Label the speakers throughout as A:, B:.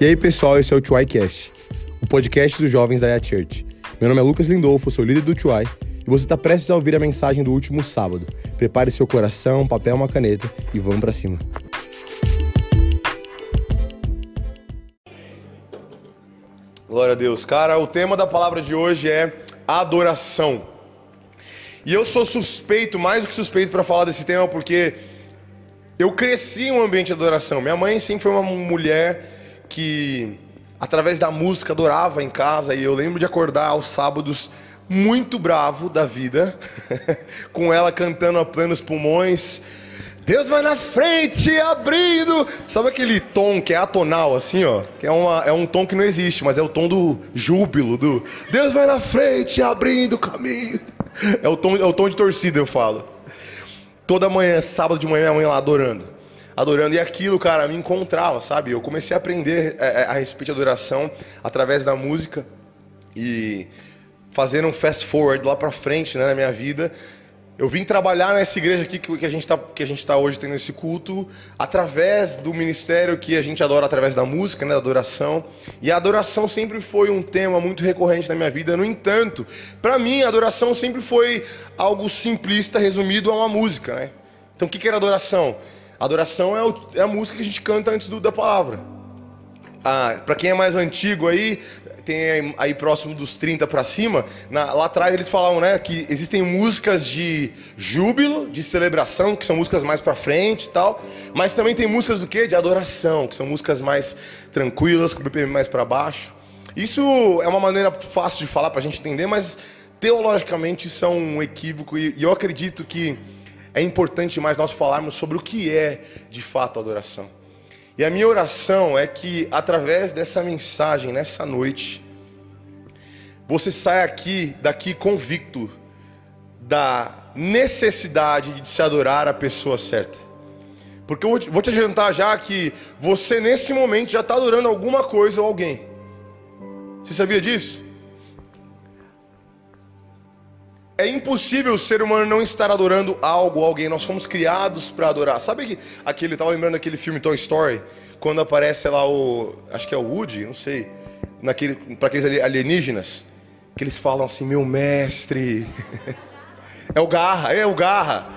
A: E aí, pessoal, esse é o TuaiCast, o podcast dos jovens da Yat Church. Meu nome é Lucas Lindolfo, sou líder do Tuai, e você está prestes a ouvir a mensagem do último sábado. Prepare seu coração, papel, uma caneta e vamos para cima. Glória a Deus. Cara, o tema da palavra de hoje é adoração. E eu sou suspeito, mais do que suspeito, para falar desse tema, porque eu cresci em um ambiente de adoração. Minha mãe sempre foi uma mulher que, através da música, adorava em casa. E eu lembro de acordar aos sábados muito bravo da vida, com ela cantando a plenos pulmões. Deus vai na frente, abrindo. Sabe aquele tom que é atonal, assim, ó? Que é, uma, é um tom que não existe, mas é o tom do júbilo, do Deus vai na frente, abrindo o caminho. É o tom, é o tom de torcida, eu falo. Toda manhã, sábado de manhã, minha mãe lá adorando. Adorando. E aquilo, cara, me encontrava, sabe? Eu comecei a aprender a, é, é, a respeito de adoração através da música. E fazendo um fast forward lá pra frente, né, na minha vida. Eu vim trabalhar nessa igreja aqui que a gente está que a gente tá hoje tendo esse culto através do ministério que a gente adora através da música, né, da adoração. E a adoração sempre foi um tema muito recorrente na minha vida. No entanto, para mim a adoração sempre foi algo simplista resumido a uma música, né? Então o que, que era adoração? Adoração é, o, é a música que a gente canta antes do, da palavra. Ah, para quem é mais antigo aí, tem aí próximo dos 30 para cima, na, lá atrás eles falavam, né, que existem músicas de júbilo, de celebração, que são músicas mais para frente e tal, mas também tem músicas do quê? De adoração, que são músicas mais tranquilas, com o BPM mais para baixo. Isso é uma maneira fácil de falar para a gente entender, mas teologicamente isso é um equívoco e, e eu acredito que é importante mais nós falarmos sobre o que é de fato adoração. E a minha oração é que através dessa mensagem nessa noite, você saia aqui daqui convicto da necessidade de se adorar a pessoa certa. Porque eu vou te adiantar já que você nesse momento já está adorando alguma coisa ou alguém. Você sabia disso? É impossível o ser humano não estar adorando algo alguém. Nós fomos criados para adorar. Sabe que aquele, estava lembrando daquele filme Toy Story, quando aparece lá o, acho que é o Woody, não sei, naquele para aqueles alienígenas, que eles falam assim: "Meu mestre". é o Garra, é o Garra.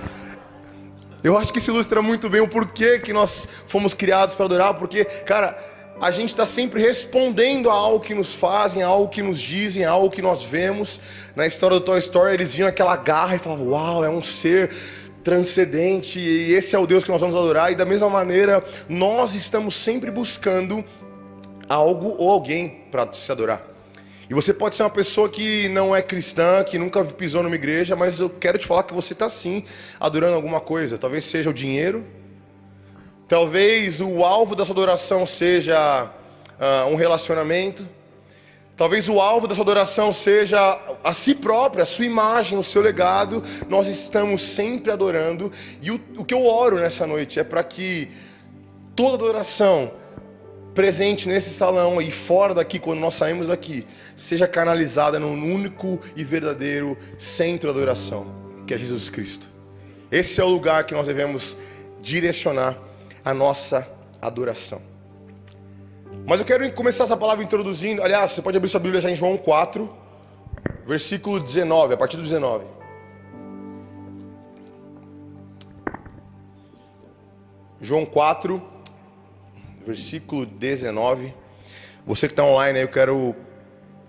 A: Eu acho que isso ilustra muito bem o porquê que nós fomos criados para adorar, porque, cara, a gente está sempre respondendo a algo que nos fazem, a algo que nos dizem, a algo que nós vemos. Na história do Toy Story, eles viam aquela garra e falavam: Uau, é um ser transcendente, e esse é o Deus que nós vamos adorar. E da mesma maneira, nós estamos sempre buscando algo ou alguém para se adorar. E você pode ser uma pessoa que não é cristã, que nunca pisou numa igreja, mas eu quero te falar que você está sim adorando alguma coisa. Talvez seja o dinheiro, Talvez o alvo da sua adoração seja uh, um relacionamento. Talvez o alvo da sua adoração seja a si própria, a sua imagem, o seu legado. Nós estamos sempre adorando. E o, o que eu oro nessa noite é para que toda adoração presente nesse salão e fora daqui, quando nós saímos daqui, seja canalizada num único e verdadeiro centro de adoração, que é Jesus Cristo. Esse é o lugar que nós devemos direcionar a nossa adoração. Mas eu quero começar essa palavra introduzindo. Aliás, você pode abrir sua Bíblia já em João 4, versículo 19, a partir do 19. João 4, versículo 19. Você que está online, eu quero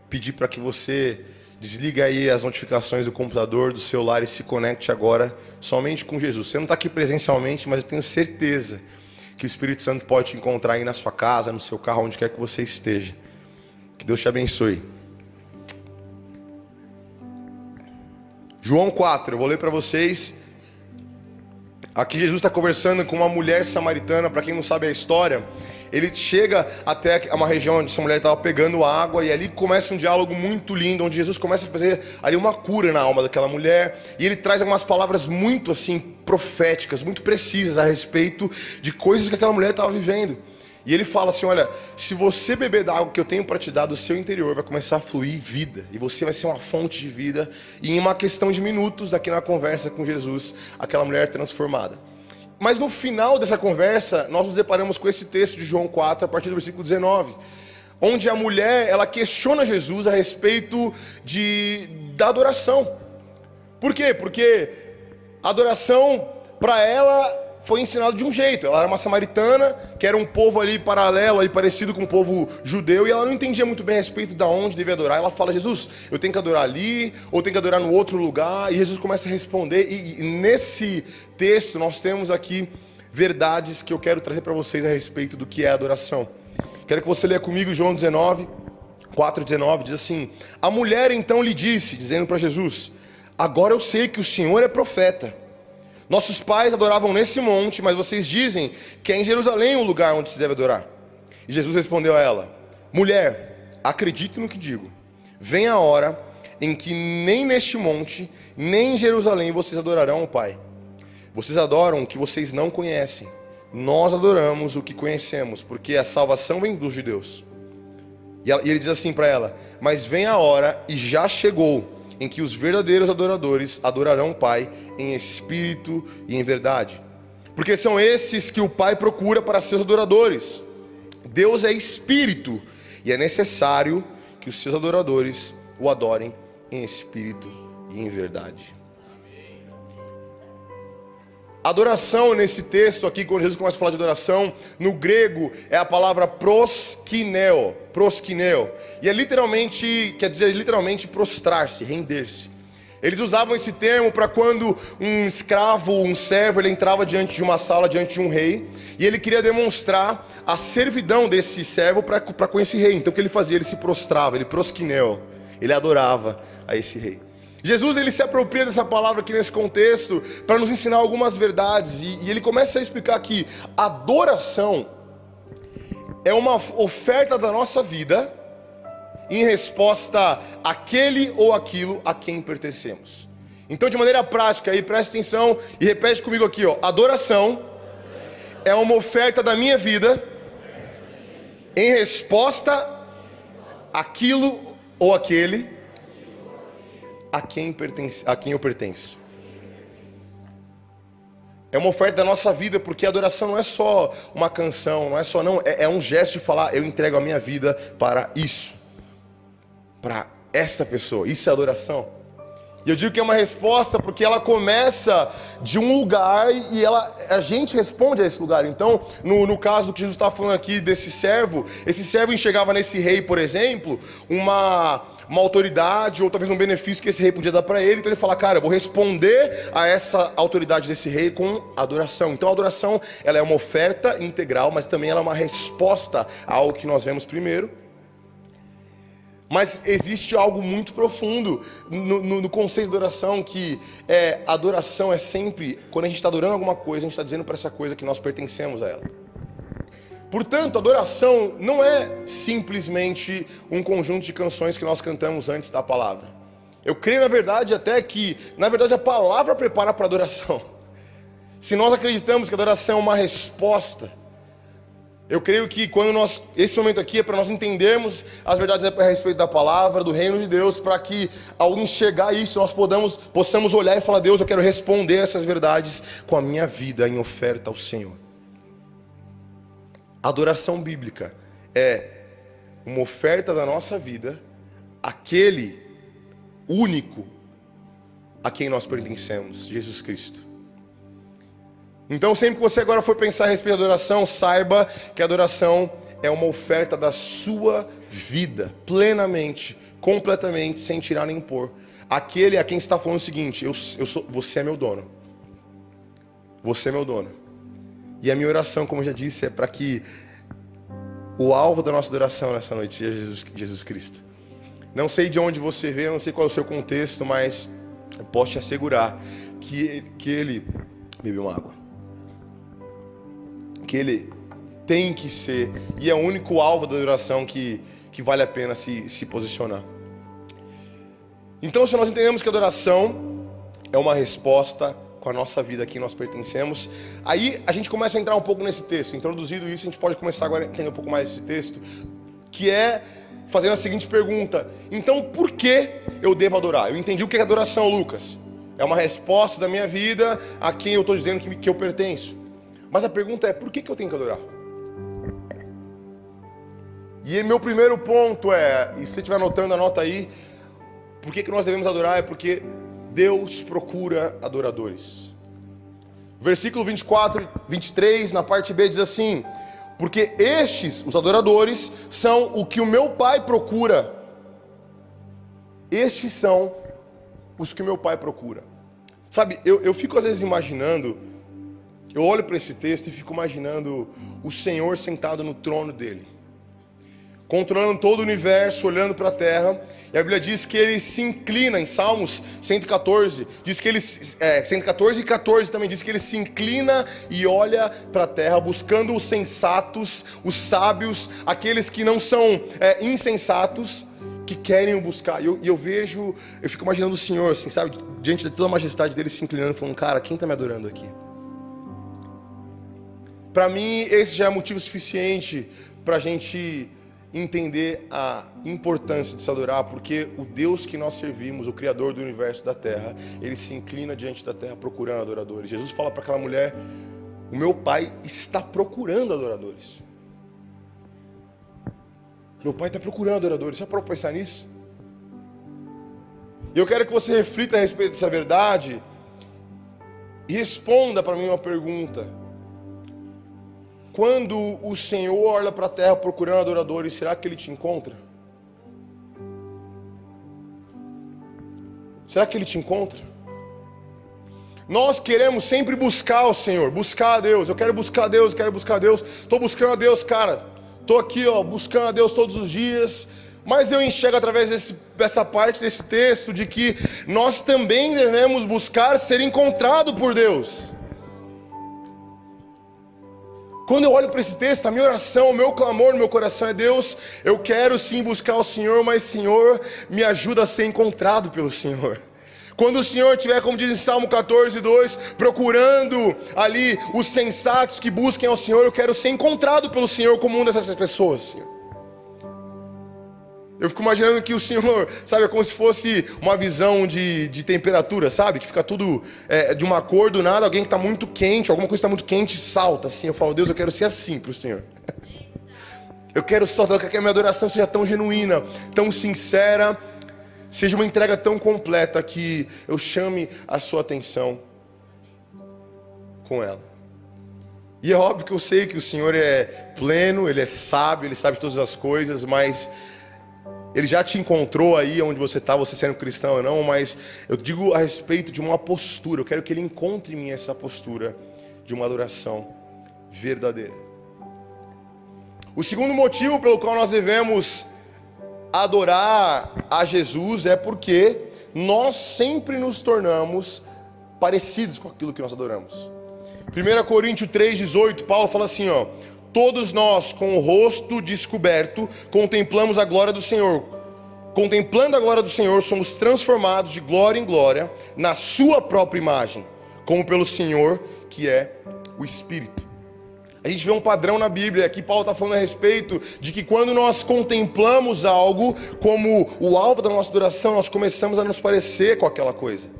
A: pedir para que você desligue aí as notificações do computador, do celular e se conecte agora somente com Jesus. Você não está aqui presencialmente, mas eu tenho certeza que o Espírito Santo pode te encontrar aí na sua casa, no seu carro, onde quer que você esteja. Que Deus te abençoe. João 4, eu vou ler para vocês. Aqui Jesus está conversando com uma mulher samaritana, para quem não sabe a história. Ele chega até uma região onde essa mulher estava pegando água e ali começa um diálogo muito lindo, onde Jesus começa a fazer ali uma cura na alma daquela mulher e ele traz algumas palavras muito assim proféticas, muito precisas a respeito de coisas que aquela mulher estava vivendo. E ele fala assim: Olha, se você beber da água que eu tenho para te dar do seu interior, vai começar a fluir vida, e você vai ser uma fonte de vida. E em uma questão de minutos, aqui na conversa com Jesus, aquela mulher é transformada. Mas no final dessa conversa, nós nos deparamos com esse texto de João 4, a partir do versículo 19, onde a mulher, ela questiona Jesus a respeito de da adoração. Por quê? Porque a adoração para ela foi ensinado de um jeito. Ela era uma samaritana, que era um povo ali paralelo, ali parecido com o povo judeu, e ela não entendia muito bem a respeito de onde devia adorar. Ela fala: Jesus, eu tenho que adorar ali, ou tenho que adorar no outro lugar. E Jesus começa a responder. E, e nesse texto nós temos aqui verdades que eu quero trazer para vocês a respeito do que é adoração. Quero que você leia comigo João 19, 4,19, diz assim: A mulher então lhe disse, dizendo para Jesus: Agora eu sei que o Senhor é profeta. Nossos pais adoravam nesse monte, mas vocês dizem que é em Jerusalém o lugar onde se deve adorar. E Jesus respondeu a ela: Mulher, acredite no que digo. Vem a hora em que nem neste monte, nem em Jerusalém vocês adorarão o Pai. Vocês adoram o que vocês não conhecem. Nós adoramos o que conhecemos, porque a salvação vem dos judeus. E ele diz assim para ela: Mas vem a hora, e já chegou em que os verdadeiros adoradores adorarão o Pai em espírito e em verdade. Porque são esses que o Pai procura para seus adoradores. Deus é espírito e é necessário que os seus adoradores o adorem em espírito e em verdade. Adoração nesse texto aqui, quando Jesus começa a falar de adoração, no grego é a palavra proskineo, proskineo, e é literalmente, quer dizer literalmente prostrar-se, render-se. Eles usavam esse termo para quando um escravo, um servo, ele entrava diante de uma sala, diante de um rei, e ele queria demonstrar a servidão desse servo para com esse rei. Então o que ele fazia? Ele se prostrava, ele proskineo, ele adorava a esse rei. Jesus ele se apropria dessa palavra aqui nesse contexto para nos ensinar algumas verdades e, e ele começa a explicar que adoração é uma oferta da nossa vida em resposta àquele ou aquilo a quem pertencemos. Então, de maneira prática, aí preste atenção e repete comigo aqui, ó. Adoração é uma oferta da minha vida em resposta àquilo ou aquele a quem, pertence, a quem eu pertenço. É uma oferta da nossa vida, porque a adoração não é só uma canção, não é só não, é, é um gesto de falar, eu entrego a minha vida para isso, para esta pessoa. Isso é adoração. E eu digo que é uma resposta porque ela começa de um lugar e ela, a gente responde a esse lugar. Então, no, no caso do que Jesus está falando aqui desse servo, esse servo enxergava nesse rei, por exemplo, uma uma autoridade ou talvez um benefício que esse rei podia dar para ele. Então ele fala, cara, eu vou responder a essa autoridade desse rei com adoração. Então a adoração ela é uma oferta integral, mas também ela é uma resposta a algo que nós vemos primeiro. Mas existe algo muito profundo no, no, no conceito de adoração, que é, adoração é sempre, quando a gente está adorando alguma coisa, a gente está dizendo para essa coisa que nós pertencemos a ela. Portanto, adoração não é simplesmente um conjunto de canções que nós cantamos antes da palavra. Eu creio, na verdade, até que, na verdade, a palavra prepara para adoração. Se nós acreditamos que adoração é uma resposta, eu creio que quando nós, esse momento aqui é para nós entendermos as verdades a respeito da palavra, do reino de Deus, para que ao enxergar isso nós podamos, possamos olhar e falar: Deus, eu quero responder essas verdades com a minha vida em oferta ao Senhor. Adoração bíblica é uma oferta da nossa vida àquele único a quem nós pertencemos, Jesus Cristo. Então, sempre que você agora for pensar a respeito da adoração, saiba que a adoração é uma oferta da sua vida, plenamente, completamente, sem tirar nem pôr. Aquele a quem está falando o seguinte: eu, eu sou, você é meu dono. Você é meu dono. E a minha oração, como eu já disse, é para que o alvo da nossa adoração nessa noite seja Jesus, Jesus Cristo. Não sei de onde você veio, não sei qual é o seu contexto, mas eu posso te assegurar que, que ele bebeu uma água. Que ele tem que ser, e é o único alvo da adoração que, que vale a pena se, se posicionar. Então, se nós entendemos que a adoração é uma resposta com a nossa vida a quem nós pertencemos. Aí a gente começa a entrar um pouco nesse texto. Introduzido isso, a gente pode começar agora a entender um pouco mais esse texto, que é fazendo a seguinte pergunta: então por que eu devo adorar? Eu entendi o que é adoração, Lucas. É uma resposta da minha vida a quem eu estou dizendo que, que eu pertenço. Mas a pergunta é: por que, que eu tenho que adorar? E meu primeiro ponto é, e se você estiver anotando, anota aí, por que, que nós devemos adorar? É porque Deus procura adoradores. Versículo 24, 23, na parte B, diz assim: Porque estes, os adoradores, são o que o meu Pai procura. Estes são os que o meu Pai procura. Sabe, eu, eu fico às vezes imaginando, eu olho para esse texto e fico imaginando o Senhor sentado no trono dele controlando todo o universo, olhando para a terra. E a Bíblia diz que ele se inclina, em Salmos 114, diz que ele, é, 114 e 14 também diz que ele se inclina e olha para a terra, buscando os sensatos, os sábios, aqueles que não são é, insensatos, que querem o buscar. E eu, eu, vejo, eu fico imaginando o Senhor, assim, sabe, diante de toda a majestade dele, se inclinando, falando: Cara, quem está me adorando aqui? Para mim, esse já é motivo suficiente para a gente entender a importância de se adorar, porque o Deus que nós servimos, o Criador do universo da terra, ele se inclina diante da terra procurando adoradores. Jesus fala para aquela mulher: O meu pai está procurando adoradores. Meu pai está procurando adoradores. Você para pensar nisso? Eu quero que você reflita a respeito dessa verdade e responda para mim uma pergunta quando o Senhor olha para a terra procurando adoradores, será que ele te encontra? Será que ele te encontra? Nós queremos sempre buscar o Senhor, buscar a Deus. Eu quero buscar a Deus, quero buscar a Deus. Estou buscando a Deus, cara. Estou aqui, ó, buscando a Deus todos os dias. Mas eu enxergo através desse, dessa parte desse texto de que nós também devemos buscar ser encontrado por Deus. Quando eu olho para esse texto, a minha oração, o meu clamor no meu coração é: Deus, eu quero sim buscar o Senhor, mas Senhor, me ajuda a ser encontrado pelo Senhor. Quando o Senhor estiver, como diz em Salmo 14, 2, procurando ali os sensatos que busquem ao Senhor, eu quero ser encontrado pelo Senhor como uma dessas pessoas, Senhor. Eu fico imaginando que o Senhor, sabe, é como se fosse uma visão de, de temperatura, sabe? Que fica tudo é, de uma cor do nada, alguém que está muito quente, alguma coisa está muito quente, salta assim. Eu falo, Deus, eu quero ser assim para o Senhor. Eu quero eu quero que a minha adoração seja tão genuína, tão sincera, seja uma entrega tão completa que eu chame a sua atenção com ela. E é óbvio que eu sei que o Senhor é pleno, Ele é sábio, Ele sabe todas as coisas, mas ele já te encontrou aí onde você está, você sendo cristão ou não, mas eu digo a respeito de uma postura. Eu quero que Ele encontre em mim essa postura de uma adoração verdadeira. O segundo motivo pelo qual nós devemos adorar a Jesus é porque nós sempre nos tornamos parecidos com aquilo que nós adoramos. 1 Coríntios 3,18, Paulo fala assim: ó, Todos nós, com o rosto descoberto, contemplamos a glória do Senhor. Contemplando a glória do Senhor, somos transformados de glória em glória na Sua própria imagem, como pelo Senhor, que é o Espírito. A gente vê um padrão na Bíblia, aqui Paulo está falando a respeito de que quando nós contemplamos algo como o alvo da nossa adoração, nós começamos a nos parecer com aquela coisa.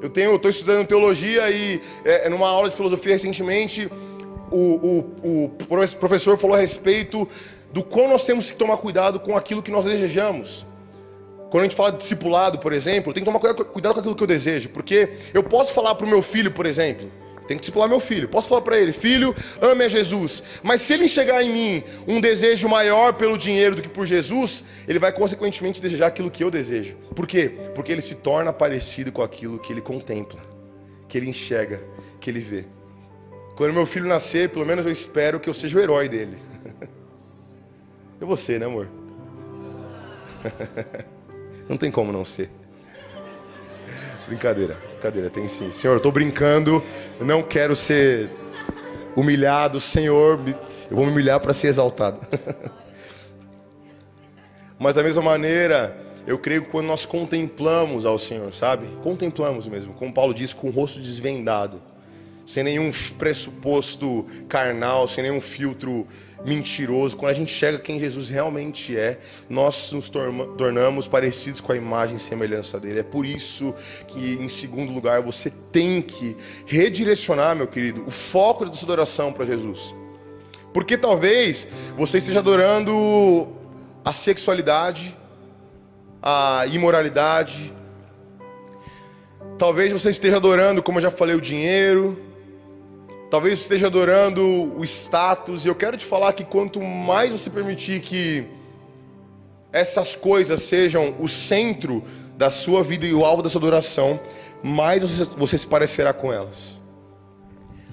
A: Eu estou estudando teologia e é, numa aula de filosofia recentemente o, o, o professor falou a respeito do quão nós temos que tomar cuidado com aquilo que nós desejamos. Quando a gente fala de discipulado, por exemplo, tem que tomar cuidado com aquilo que eu desejo, porque eu posso falar para o meu filho, por exemplo, tem que discipular meu filho. Posso falar para ele, filho, ame a Jesus. Mas se ele enxergar em mim um desejo maior pelo dinheiro do que por Jesus, ele vai consequentemente desejar aquilo que eu desejo. Por quê? Porque ele se torna parecido com aquilo que ele contempla, que ele enxerga, que ele vê. Quando meu filho nascer, pelo menos eu espero que eu seja o herói dele. Eu vou ser, né, amor? Não tem como não ser. Brincadeira, brincadeira, tem sim. Senhor, eu estou brincando, eu não quero ser humilhado, Senhor, eu vou me humilhar para ser exaltado. Mas da mesma maneira, eu creio que quando nós contemplamos ao Senhor, sabe? Contemplamos mesmo, como Paulo diz, com o rosto desvendado sem nenhum pressuposto carnal, sem nenhum filtro mentiroso. Quando a gente chega quem Jesus realmente é, nós nos tornamos parecidos com a imagem e semelhança dele. É por isso que, em segundo lugar, você tem que redirecionar, meu querido, o foco da sua adoração para Jesus. Porque talvez você esteja adorando a sexualidade, a imoralidade. Talvez você esteja adorando, como eu já falei, o dinheiro. Talvez esteja adorando o status. E eu quero te falar que quanto mais você permitir que essas coisas sejam o centro da sua vida e o alvo da sua adoração, mais você, você se parecerá com elas.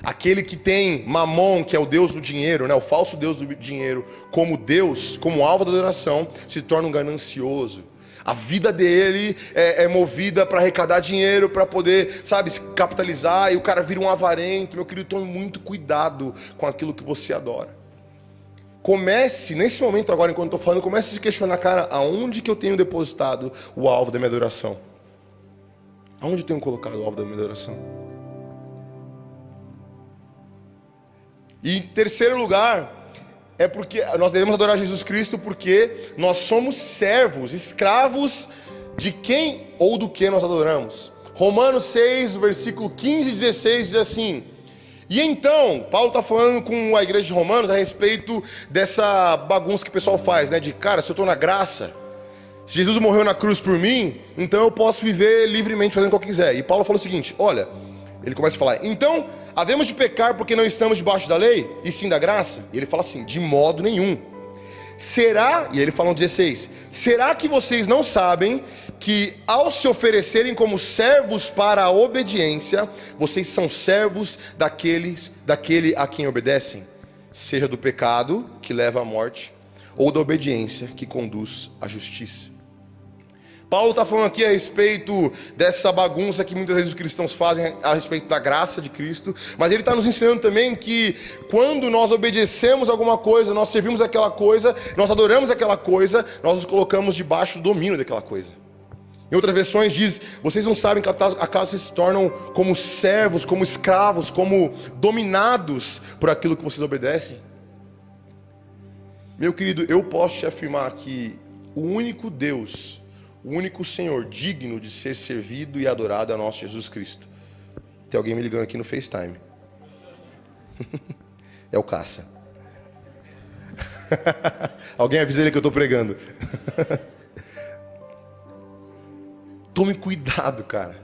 A: Aquele que tem Mamon, que é o Deus do dinheiro, né, o falso Deus do dinheiro, como Deus, como alvo da adoração, se torna um ganancioso. A vida dele é, é movida para arrecadar dinheiro, para poder, sabe, se capitalizar, e o cara vira um avarento. Meu querido, tome muito cuidado com aquilo que você adora. Comece, nesse momento agora, enquanto estou falando, comece a se questionar, cara, aonde que eu tenho depositado o alvo da minha adoração? Aonde eu tenho colocado o alvo da minha adoração? E em terceiro lugar, é porque nós devemos adorar Jesus Cristo porque nós somos servos, escravos de quem ou do que nós adoramos. Romanos 6, versículo 15 e 16 diz assim: E então, Paulo está falando com a igreja de Romanos a respeito dessa bagunça que o pessoal faz, né? De cara, se eu estou na graça, se Jesus morreu na cruz por mim, então eu posso viver livremente fazendo o que eu quiser. E Paulo falou o seguinte: Olha, ele começa a falar, então havemos de pecar porque não estamos debaixo da lei, e sim da graça? E ele fala assim: de modo nenhum. Será, e ele fala no 16: será que vocês não sabem que ao se oferecerem como servos para a obediência, vocês são servos daqueles, daquele a quem obedecem? Seja do pecado que leva à morte, ou da obediência que conduz à justiça. Paulo está falando aqui a respeito dessa bagunça que muitas vezes os cristãos fazem a respeito da graça de Cristo, mas ele está nos ensinando também que quando nós obedecemos alguma coisa, nós servimos aquela coisa, nós adoramos aquela coisa, nós nos colocamos debaixo do domínio daquela coisa. Em outras versões diz: vocês não sabem que acaso vocês se tornam como servos, como escravos, como dominados por aquilo que vocês obedecem? Meu querido, eu posso te afirmar que o único Deus o único Senhor digno de ser servido e adorado é nosso Jesus Cristo. Tem alguém me ligando aqui no FaceTime. é o caça. alguém avisa ele que eu estou pregando. Tome cuidado, cara,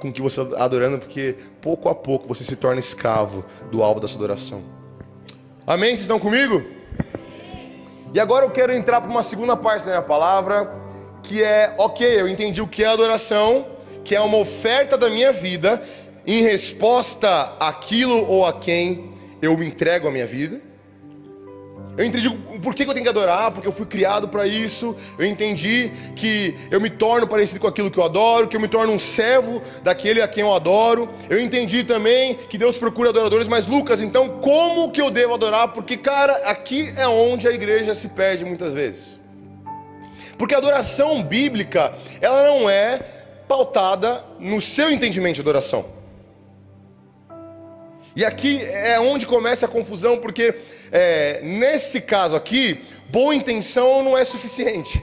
A: com o que você está adorando, porque pouco a pouco você se torna escravo do alvo da sua adoração. Amém? Vocês estão comigo? E agora eu quero entrar para uma segunda parte da minha palavra que é, ok, eu entendi o que é adoração, que é uma oferta da minha vida em resposta àquilo ou a quem eu me entrego a minha vida. Eu entendi por que eu tenho que adorar, porque eu fui criado para isso. Eu entendi que eu me torno parecido com aquilo que eu adoro, que eu me torno um servo daquele a quem eu adoro. Eu entendi também que Deus procura adoradores, mas Lucas, então como que eu devo adorar? Porque, cara, aqui é onde a igreja se perde muitas vezes. Porque a adoração bíblica, ela não é pautada no seu entendimento de adoração. E aqui é onde começa a confusão, porque é, nesse caso aqui, boa intenção não é suficiente.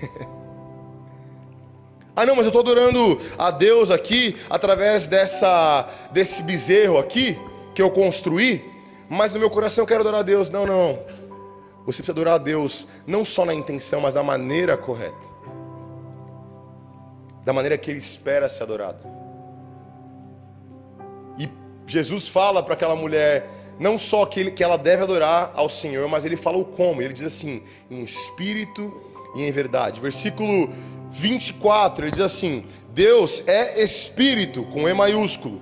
A: ah, não, mas eu estou adorando a Deus aqui através dessa, desse bezerro aqui que eu construí, mas no meu coração eu quero adorar a Deus. Não, não. Você precisa adorar a Deus não só na intenção, mas da maneira correta. Da maneira que ele espera ser adorado. E Jesus fala para aquela mulher não só que, ele, que ela deve adorar ao Senhor, mas ele fala o como. Ele diz assim: em espírito e em verdade. Versículo 24, ele diz assim: Deus é espírito, com E maiúsculo.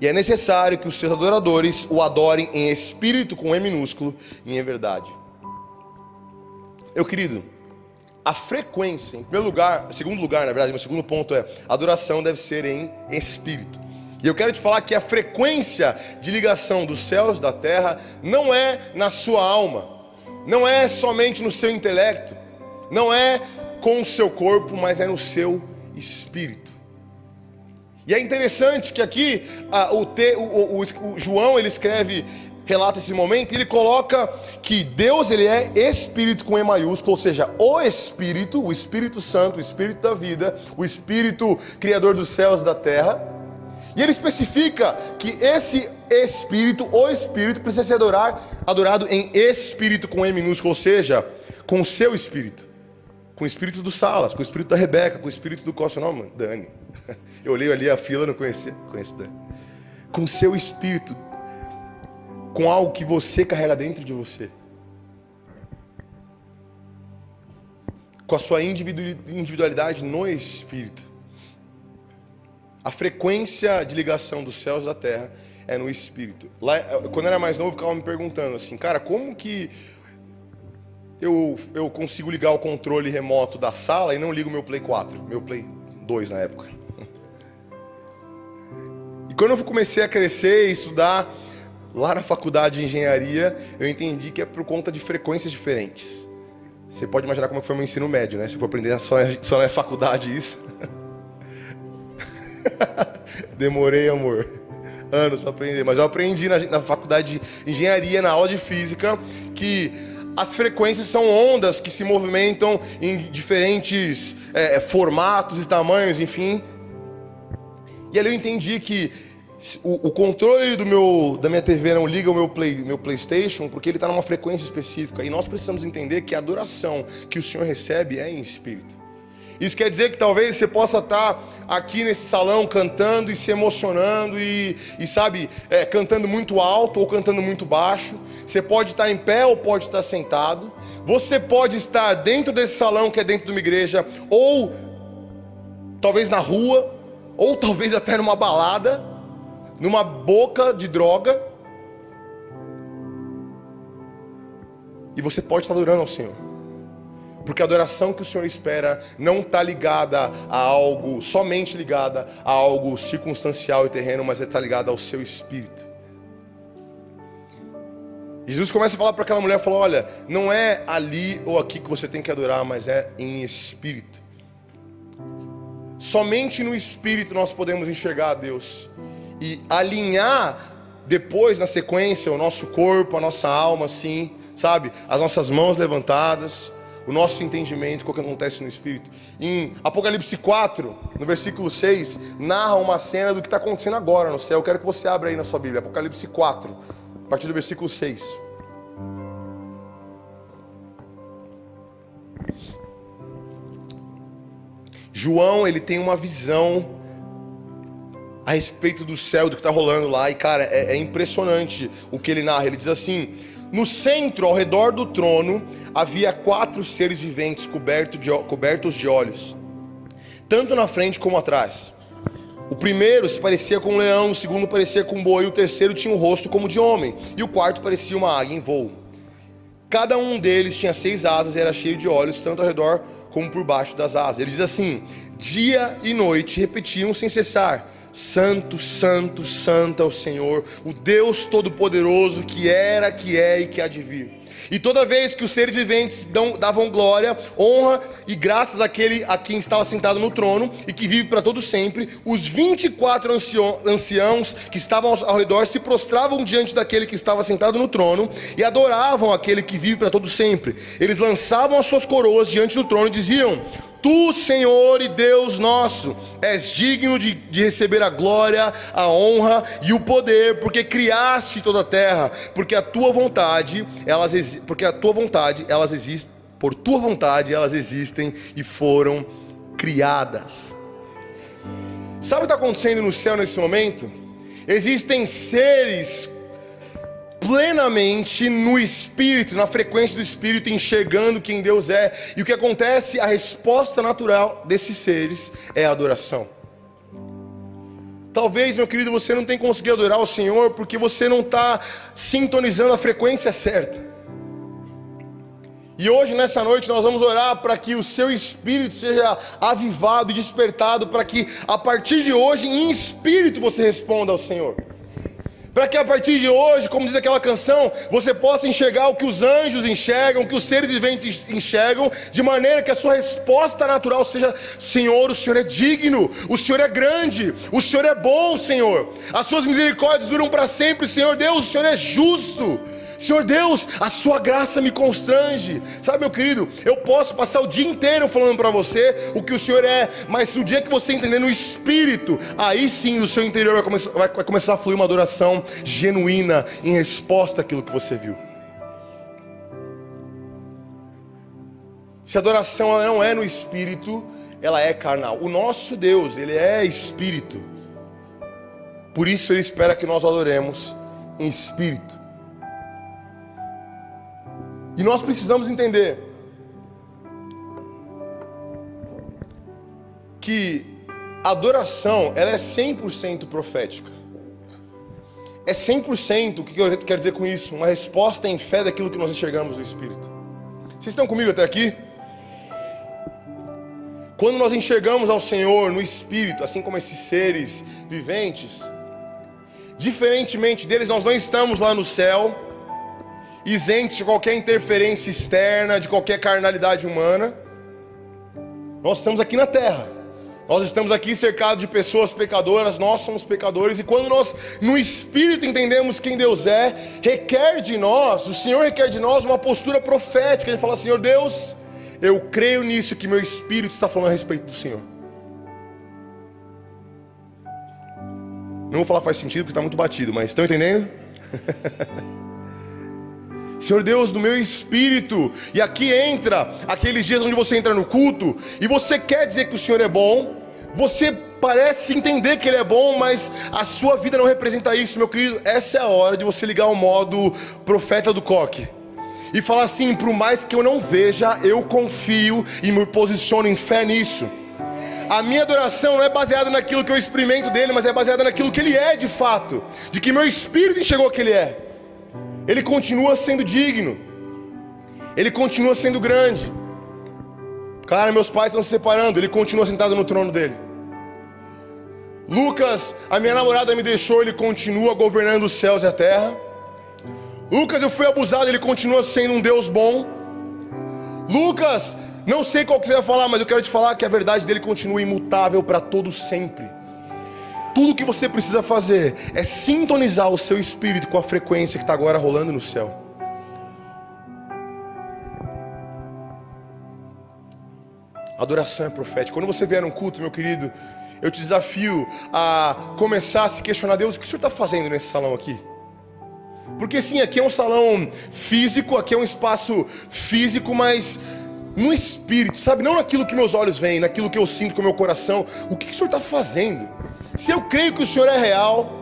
A: E é necessário que os seus adoradores o adorem em espírito com E minúsculo e em verdade. Meu querido, a frequência, em primeiro lugar, segundo lugar, na verdade, meu segundo ponto é: a adoração deve ser em espírito. E eu quero te falar que a frequência de ligação dos céus da terra não é na sua alma, não é somente no seu intelecto, não é com o seu corpo, mas é no seu espírito. E é interessante que aqui ah, o, te, o, o, o, João ele escreve, relata esse momento, e ele coloca que Deus ele é Espírito com E maiúsculo, ou seja, o Espírito, o Espírito Santo, o Espírito da vida, o Espírito Criador dos céus e da terra. E ele especifica que esse Espírito, o Espírito, precisa ser adorar, adorado em Espírito com E minúsculo, ou seja, com o seu Espírito. Com o Espírito do Salas, com o Espírito da Rebeca, com o Espírito do Costa. Não, mano, Dani. Eu olhei ali a fila, não conhecia. Conheço Dani. Com seu Espírito. Com algo que você carrega dentro de você. Com a sua individualidade no Espírito. A frequência de ligação dos céus da terra é no espírito. Lá, quando eu era mais novo, ficava me perguntando assim, cara, como que eu, eu consigo ligar o controle remoto da sala e não ligo meu Play 4, meu Play 2 na época. Quando eu comecei a crescer e estudar lá na faculdade de engenharia, eu entendi que é por conta de frequências diferentes. Você pode imaginar como foi meu ensino médio, né? Se eu for aprender só, só na faculdade isso. Demorei, amor, anos para aprender, mas eu aprendi na, na faculdade de engenharia, na aula de física, que as frequências são ondas que se movimentam em diferentes é, formatos e tamanhos, enfim. E ali eu entendi que o, o, controle do meu, da minha TV não liga o meu, play, meu PlayStation porque ele está numa frequência específica. E nós precisamos entender que a adoração que o Senhor recebe é em espírito. Isso quer dizer que talvez você possa estar aqui nesse salão cantando e se emocionando e, e sabe, é, cantando muito alto ou cantando muito baixo. Você pode estar em pé ou pode estar sentado. Você pode estar dentro desse salão que é dentro de uma igreja ou talvez na rua ou talvez até numa balada, numa boca de droga. E você pode estar adorando ao Senhor. Porque a adoração que o Senhor espera não está ligada a algo, somente ligada a algo circunstancial e terreno, mas está ligada ao seu espírito. Jesus começa a falar para aquela mulher, falou: "Olha, não é ali ou aqui que você tem que adorar, mas é em espírito. Somente no espírito nós podemos enxergar a Deus e alinhar depois na sequência o nosso corpo, a nossa alma, assim, sabe? As nossas mãos levantadas, o nosso entendimento, o que acontece no Espírito. Em Apocalipse 4, no versículo 6, narra uma cena do que está acontecendo agora no céu. Eu quero que você abra aí na sua Bíblia, Apocalipse 4, a partir do versículo 6. João, ele tem uma visão a respeito do céu, do que está rolando lá, e cara, é, é impressionante o que ele narra. Ele diz assim: no centro, ao redor do trono, havia quatro seres viventes cobertos de, cobertos de olhos, tanto na frente como atrás. O primeiro se parecia com um leão, o segundo parecia com um boi, o terceiro tinha um rosto como de homem, e o quarto parecia uma águia em voo. Cada um deles tinha seis asas e era cheio de olhos, tanto ao redor como por baixo das asas. Ele diz assim: dia e noite repetiam sem cessar Santo, Santo, Santo é o Senhor, o Deus Todo-Poderoso que era, que é e que há de vir. E toda vez que os seres viventes dão, davam glória, honra e graças àquele a quem estava sentado no trono e que vive para todo sempre, os 24 anciãos que estavam ao redor se prostravam diante daquele que estava sentado no trono e adoravam aquele que vive para todo sempre. Eles lançavam as suas coroas diante do trono e diziam: Tu, Senhor e Deus nosso, és digno de, de, receber a glória, a honra e o poder, porque criaste toda a terra, porque a tua vontade, elas porque a tua vontade, elas existem, por tua vontade elas existem e foram criadas. Sabe o que está acontecendo no céu nesse momento? Existem seres plenamente no espírito, na frequência do espírito, enxergando quem Deus é. E o que acontece? A resposta natural desses seres é a adoração. Talvez, meu querido, você não tenha conseguido adorar o Senhor porque você não está sintonizando a frequência certa. E hoje, nessa noite, nós vamos orar para que o seu espírito seja avivado e despertado, para que a partir de hoje, em espírito, você responda ao Senhor. Para que a partir de hoje, como diz aquela canção, você possa enxergar o que os anjos enxergam, o que os seres viventes enxergam, de maneira que a sua resposta natural seja: Senhor, o Senhor é digno, o Senhor é grande, o Senhor é bom, Senhor. As suas misericórdias duram para sempre, Senhor Deus, o Senhor é justo. Senhor Deus, a sua graça me constrange. Sabe, meu querido, eu posso passar o dia inteiro falando para você o que o Senhor é, mas o dia que você entender no espírito, aí sim no seu interior vai começar, vai, vai começar a fluir uma adoração genuína em resposta àquilo que você viu. Se a adoração não é no espírito, ela é carnal. O nosso Deus, ele é espírito. Por isso ele espera que nós o adoremos em espírito. E nós precisamos entender que a adoração ela é 100% profética. É 100% o que eu quero dizer com isso? Uma resposta em fé daquilo que nós enxergamos no Espírito. Vocês estão comigo até aqui? Quando nós enxergamos ao Senhor no Espírito, assim como esses seres viventes, diferentemente deles, nós não estamos lá no céu isentos de qualquer interferência externa, de qualquer carnalidade humana. Nós estamos aqui na terra. Nós estamos aqui cercados de pessoas pecadoras, nós somos pecadores, e quando nós no Espírito entendemos quem Deus é, requer de nós, o Senhor requer de nós uma postura profética, Ele fala: Senhor Deus, eu creio nisso que meu Espírito está falando a respeito do Senhor. Não vou falar faz sentido porque está muito batido, mas estão entendendo? Senhor Deus, no meu espírito, e aqui entra aqueles dias onde você entra no culto e você quer dizer que o Senhor é bom, você parece entender que Ele é bom, mas a sua vida não representa isso, meu querido. Essa é a hora de você ligar o modo profeta do coque e falar assim: por mais que eu não veja, eu confio e me posiciono em fé nisso. A minha adoração não é baseada naquilo que eu experimento dele, mas é baseada naquilo que ele é de fato, de que meu espírito enxergou que ele é. Ele continua sendo digno. Ele continua sendo grande. Cara, meus pais estão se separando. Ele continua sentado no trono dele. Lucas, a minha namorada me deixou. Ele continua governando os céus e a terra. Lucas, eu fui abusado. Ele continua sendo um Deus bom. Lucas, não sei qual que você vai falar, mas eu quero te falar que a verdade dele continua imutável para todo sempre. Tudo que você precisa fazer é sintonizar o seu espírito com a frequência que está agora rolando no céu. Adoração é profética. Quando você vier num culto, meu querido, eu te desafio a começar a se questionar: Deus, o que o Senhor está fazendo nesse salão aqui? Porque sim, aqui é um salão físico, aqui é um espaço físico, mas no espírito, sabe? Não naquilo que meus olhos veem, naquilo que eu sinto com o meu coração. O que o Senhor está fazendo? Se eu creio que o Senhor é real,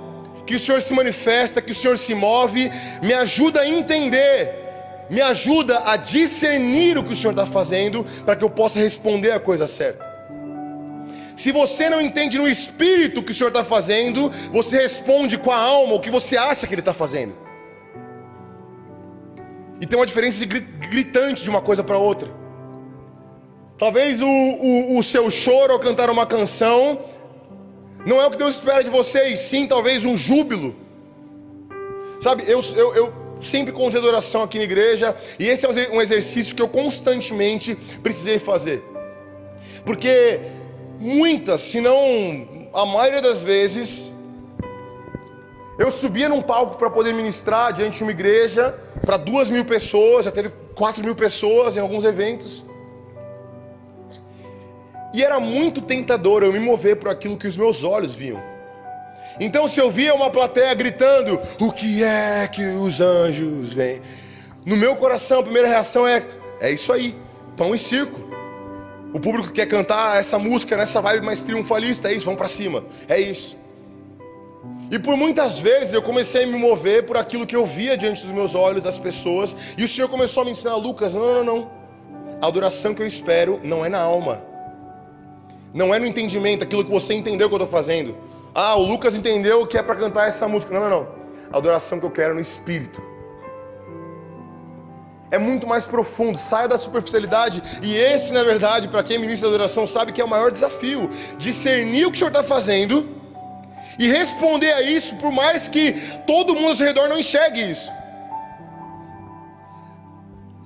A: que o Senhor se manifesta, que o Senhor se move, me ajuda a entender, me ajuda a discernir o que o Senhor está fazendo, para que eu possa responder a coisa certa. Se você não entende no espírito o que o Senhor está fazendo, você responde com a alma o que você acha que Ele está fazendo. E tem uma diferença gritante de uma coisa para outra. Talvez o, o, o seu choro ao cantar uma canção não é o que Deus espera de vocês, sim, talvez um júbilo. Sabe, eu, eu, eu sempre conduzo adoração aqui na igreja, e esse é um exercício que eu constantemente precisei fazer. Porque muitas, se não a maioria das vezes, eu subia num palco para poder ministrar diante de uma igreja para duas mil pessoas, já teve quatro mil pessoas em alguns eventos. E era muito tentador eu me mover por aquilo que os meus olhos viam. Então, se eu via uma plateia gritando, o que é que os anjos vêm? No meu coração, a primeira reação é: é isso aí, pão e circo. O público quer cantar essa música nessa vibe mais triunfalista, é isso, vamos para cima, é isso. E por muitas vezes eu comecei a me mover por aquilo que eu via diante dos meus olhos das pessoas, e o Senhor começou a me ensinar, Lucas, não, não, não. A adoração que eu espero não é na alma, não é no entendimento, aquilo que você entendeu que eu estou fazendo. Ah, o Lucas entendeu que é para cantar essa música. Não, não, não. A adoração que eu quero é no espírito. É muito mais profundo, saia da superficialidade. E esse, na verdade, para quem ministra a adoração, sabe que é o maior desafio: discernir o que o Senhor está fazendo E responder a isso, por mais que todo mundo ao redor não enxergue isso.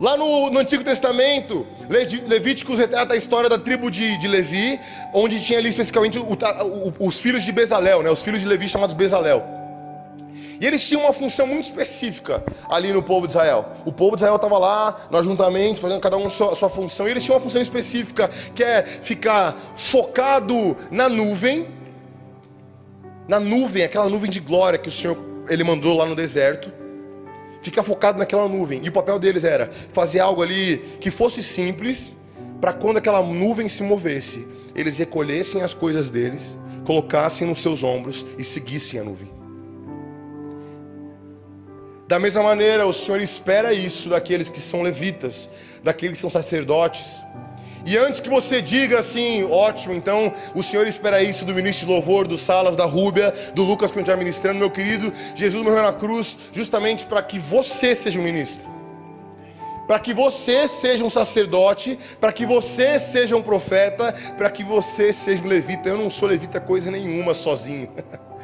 A: Lá no, no, Antigo Testamento, Levíticos retrata a história da tribo de, de Levi, onde tinha ali especificamente o, o, os filhos de Bezalel, né, os filhos de Levi chamados Bezalel. E eles tinham uma função muito específica ali no povo de Israel. O povo de Israel estava lá, no ajuntamento, fazendo cada um a sua, a sua função, e eles tinham uma função específica, que é ficar focado na nuvem, na nuvem, aquela nuvem de glória que o Senhor ele mandou lá no deserto ficar focado naquela nuvem. E o papel deles era fazer algo ali que fosse simples, para quando aquela nuvem se movesse, eles recolhessem as coisas deles, colocassem nos seus ombros e seguissem a nuvem. Da mesma maneira, o Senhor espera isso daqueles que são levitas, daqueles que são sacerdotes. E antes que você diga assim, ótimo, então o Senhor espera isso do ministro de louvor, do Salas, da Rúbia, do Lucas que gente está ministrando, meu querido, Jesus morreu na cruz justamente para que você seja um ministro. Para que você seja um sacerdote, para que você seja um profeta, para que você seja um levita. Eu não sou levita coisa nenhuma sozinho.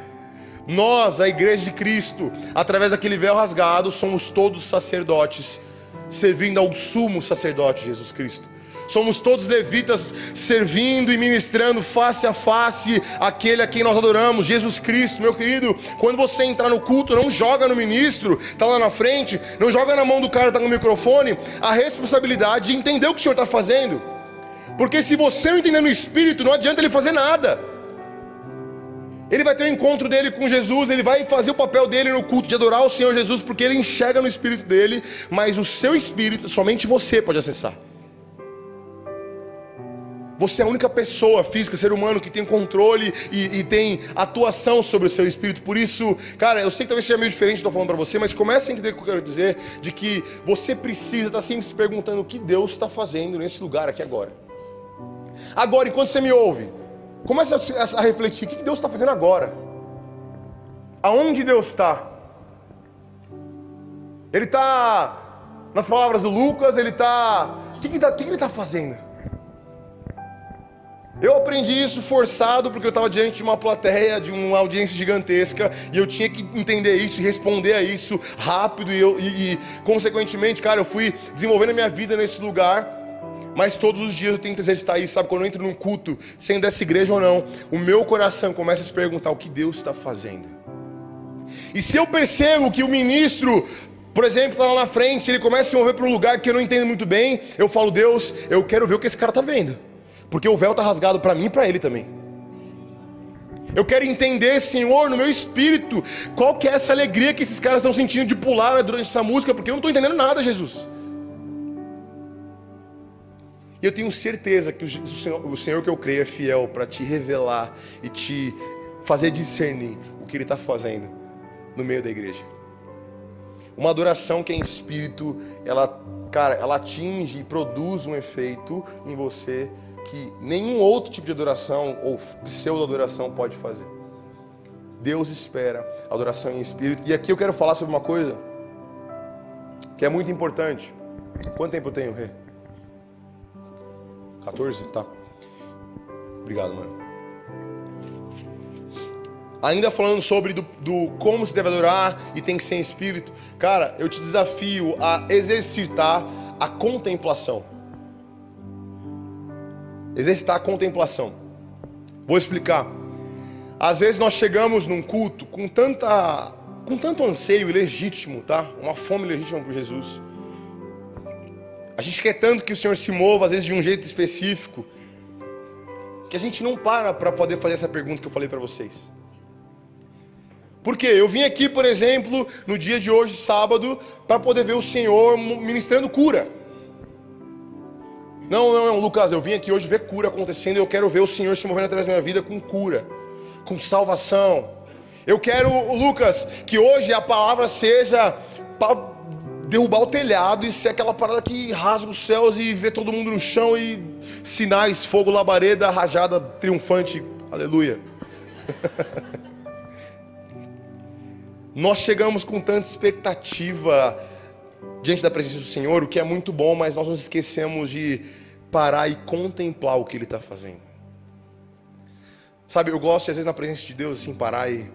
A: Nós, a igreja de Cristo, através daquele véu rasgado, somos todos sacerdotes, servindo ao sumo sacerdote Jesus Cristo. Somos todos levitas servindo e ministrando face a face aquele a quem nós adoramos, Jesus Cristo, meu querido. Quando você entrar no culto, não joga no ministro, está lá na frente, não joga na mão do cara que está no microfone a responsabilidade de entender o que o Senhor está fazendo. Porque se você não entender no espírito, não adianta ele fazer nada. Ele vai ter o um encontro dele com Jesus, ele vai fazer o papel dele no culto de adorar o Senhor Jesus, porque ele enxerga no espírito dele, mas o seu espírito somente você pode acessar. Você é a única pessoa física, ser humano, que tem controle e, e, tem atuação sobre o seu espírito. Por isso, cara, eu sei que talvez seja meio diferente do que eu estou falando para você, mas comece a entender o que eu quero dizer: de que você precisa estar tá sempre se perguntando o que Deus está fazendo nesse lugar aqui agora. Agora, enquanto você me ouve, comece a, a refletir: o que Deus está fazendo agora? Aonde Deus está? Ele está nas palavras do Lucas, ele está. O que, que, tá, que, que ele está fazendo? Eu aprendi isso forçado porque eu estava diante de uma plateia, de uma audiência gigantesca, e eu tinha que entender isso e responder a isso rápido, e, eu, e, e consequentemente, cara, eu fui desenvolvendo a minha vida nesse lugar. Mas todos os dias eu tenho que exercitar isso, sabe? Quando eu entro num culto, sendo dessa igreja ou não, o meu coração começa a se perguntar o que Deus está fazendo. E se eu percebo que o ministro por exemplo, está lá na frente, ele começa a se mover para um lugar que eu não entendo muito bem. Eu falo, Deus, eu quero ver o que esse cara está vendo. Porque o véu está rasgado para mim e para ele também. Eu quero entender, Senhor, no meu espírito, qual que é essa alegria que esses caras estão sentindo de pular durante essa música, porque eu não estou entendendo nada, Jesus. E eu tenho certeza que o Senhor, o Senhor que eu creio é fiel para te revelar e te fazer discernir o que Ele está fazendo no meio da igreja. Uma adoração que é em espírito, ela, cara, ela atinge e produz um efeito em você que nenhum outro tipo de adoração ou pseudo-adoração pode fazer. Deus espera adoração em espírito. E aqui eu quero falar sobre uma coisa que é muito importante. Quanto tempo eu tenho, Rê? 14? Tá. Obrigado, mano. Ainda falando sobre do, do, como se deve adorar e tem que ser em espírito, cara, eu te desafio a exercitar a contemplação exercitar a contemplação. Vou explicar. Às vezes nós chegamos num culto com tanta com tanto anseio legítimo, tá? Uma fome legítima por Jesus. A gente quer tanto que o Senhor se mova, às vezes de um jeito específico, que a gente não para para poder fazer essa pergunta que eu falei para vocês. Por quê? Eu vim aqui, por exemplo, no dia de hoje, sábado, para poder ver o Senhor ministrando cura. Não, não, não, Lucas, eu vim aqui hoje ver cura acontecendo. Eu quero ver o Senhor se movendo através da minha vida com cura, com salvação. Eu quero, Lucas, que hoje a palavra seja para derrubar o telhado e ser aquela parada que rasga os céus e ver todo mundo no chão e sinais, fogo, labareda, rajada triunfante. Aleluia. Nós chegamos com tanta expectativa diante da presença do Senhor, o que é muito bom, mas nós nos esquecemos de parar e contemplar o que Ele está fazendo. Sabe, eu gosto de, às vezes na presença de Deus assim parar e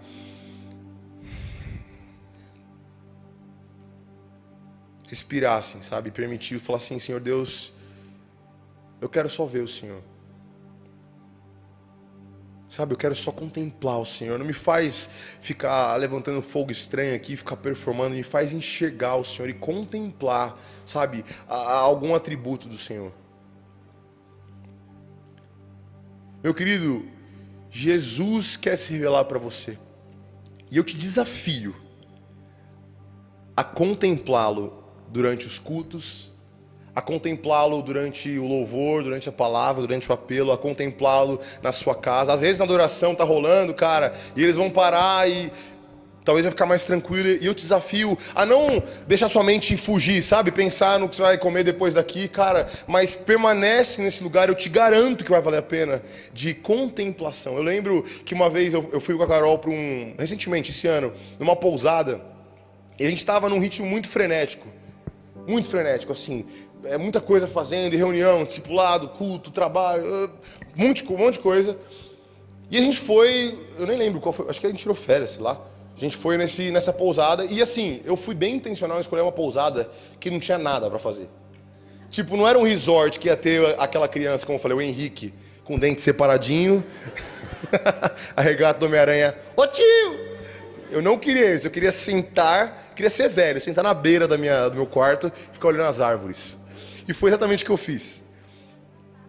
A: respirar assim, sabe, permitir falar assim, Senhor Deus, eu quero só ver o Senhor. Sabe, eu quero só contemplar o Senhor. Não me faz ficar levantando fogo estranho aqui, ficar performando. Me faz enxergar o Senhor e contemplar, sabe, algum atributo do Senhor. Meu querido, Jesus quer se revelar para você. E eu te desafio a contemplá-lo durante os cultos, a contemplá-lo durante o louvor, durante a palavra, durante o apelo, a contemplá-lo na sua casa. Às vezes na adoração tá rolando, cara, e eles vão parar e talvez vai ficar mais tranquilo. E eu te desafio a não deixar sua mente fugir, sabe? Pensar no que você vai comer depois daqui, cara, mas permanece nesse lugar, eu te garanto que vai valer a pena, de contemplação. Eu lembro que uma vez eu, fui com a Carol para um, recentemente, esse ano, numa pousada, e a gente estava num ritmo muito frenético. Muito frenético, assim é muita coisa fazendo, reunião, discipulado, culto, trabalho, um monte, um monte de coisa. E a gente foi, eu nem lembro qual foi, acho que a gente tirou férias, sei lá. A gente foi nesse, nessa pousada e assim, eu fui bem intencional em escolher uma pousada que não tinha nada para fazer. Tipo, não era um resort que ia ter aquela criança, como eu falei, o Henrique, com o dente separadinho, a regata do Homem-Aranha, ô tio! Eu não queria isso, eu queria sentar, queria ser velho, sentar na beira da minha, do meu quarto e ficar olhando as árvores. E foi exatamente o que eu fiz.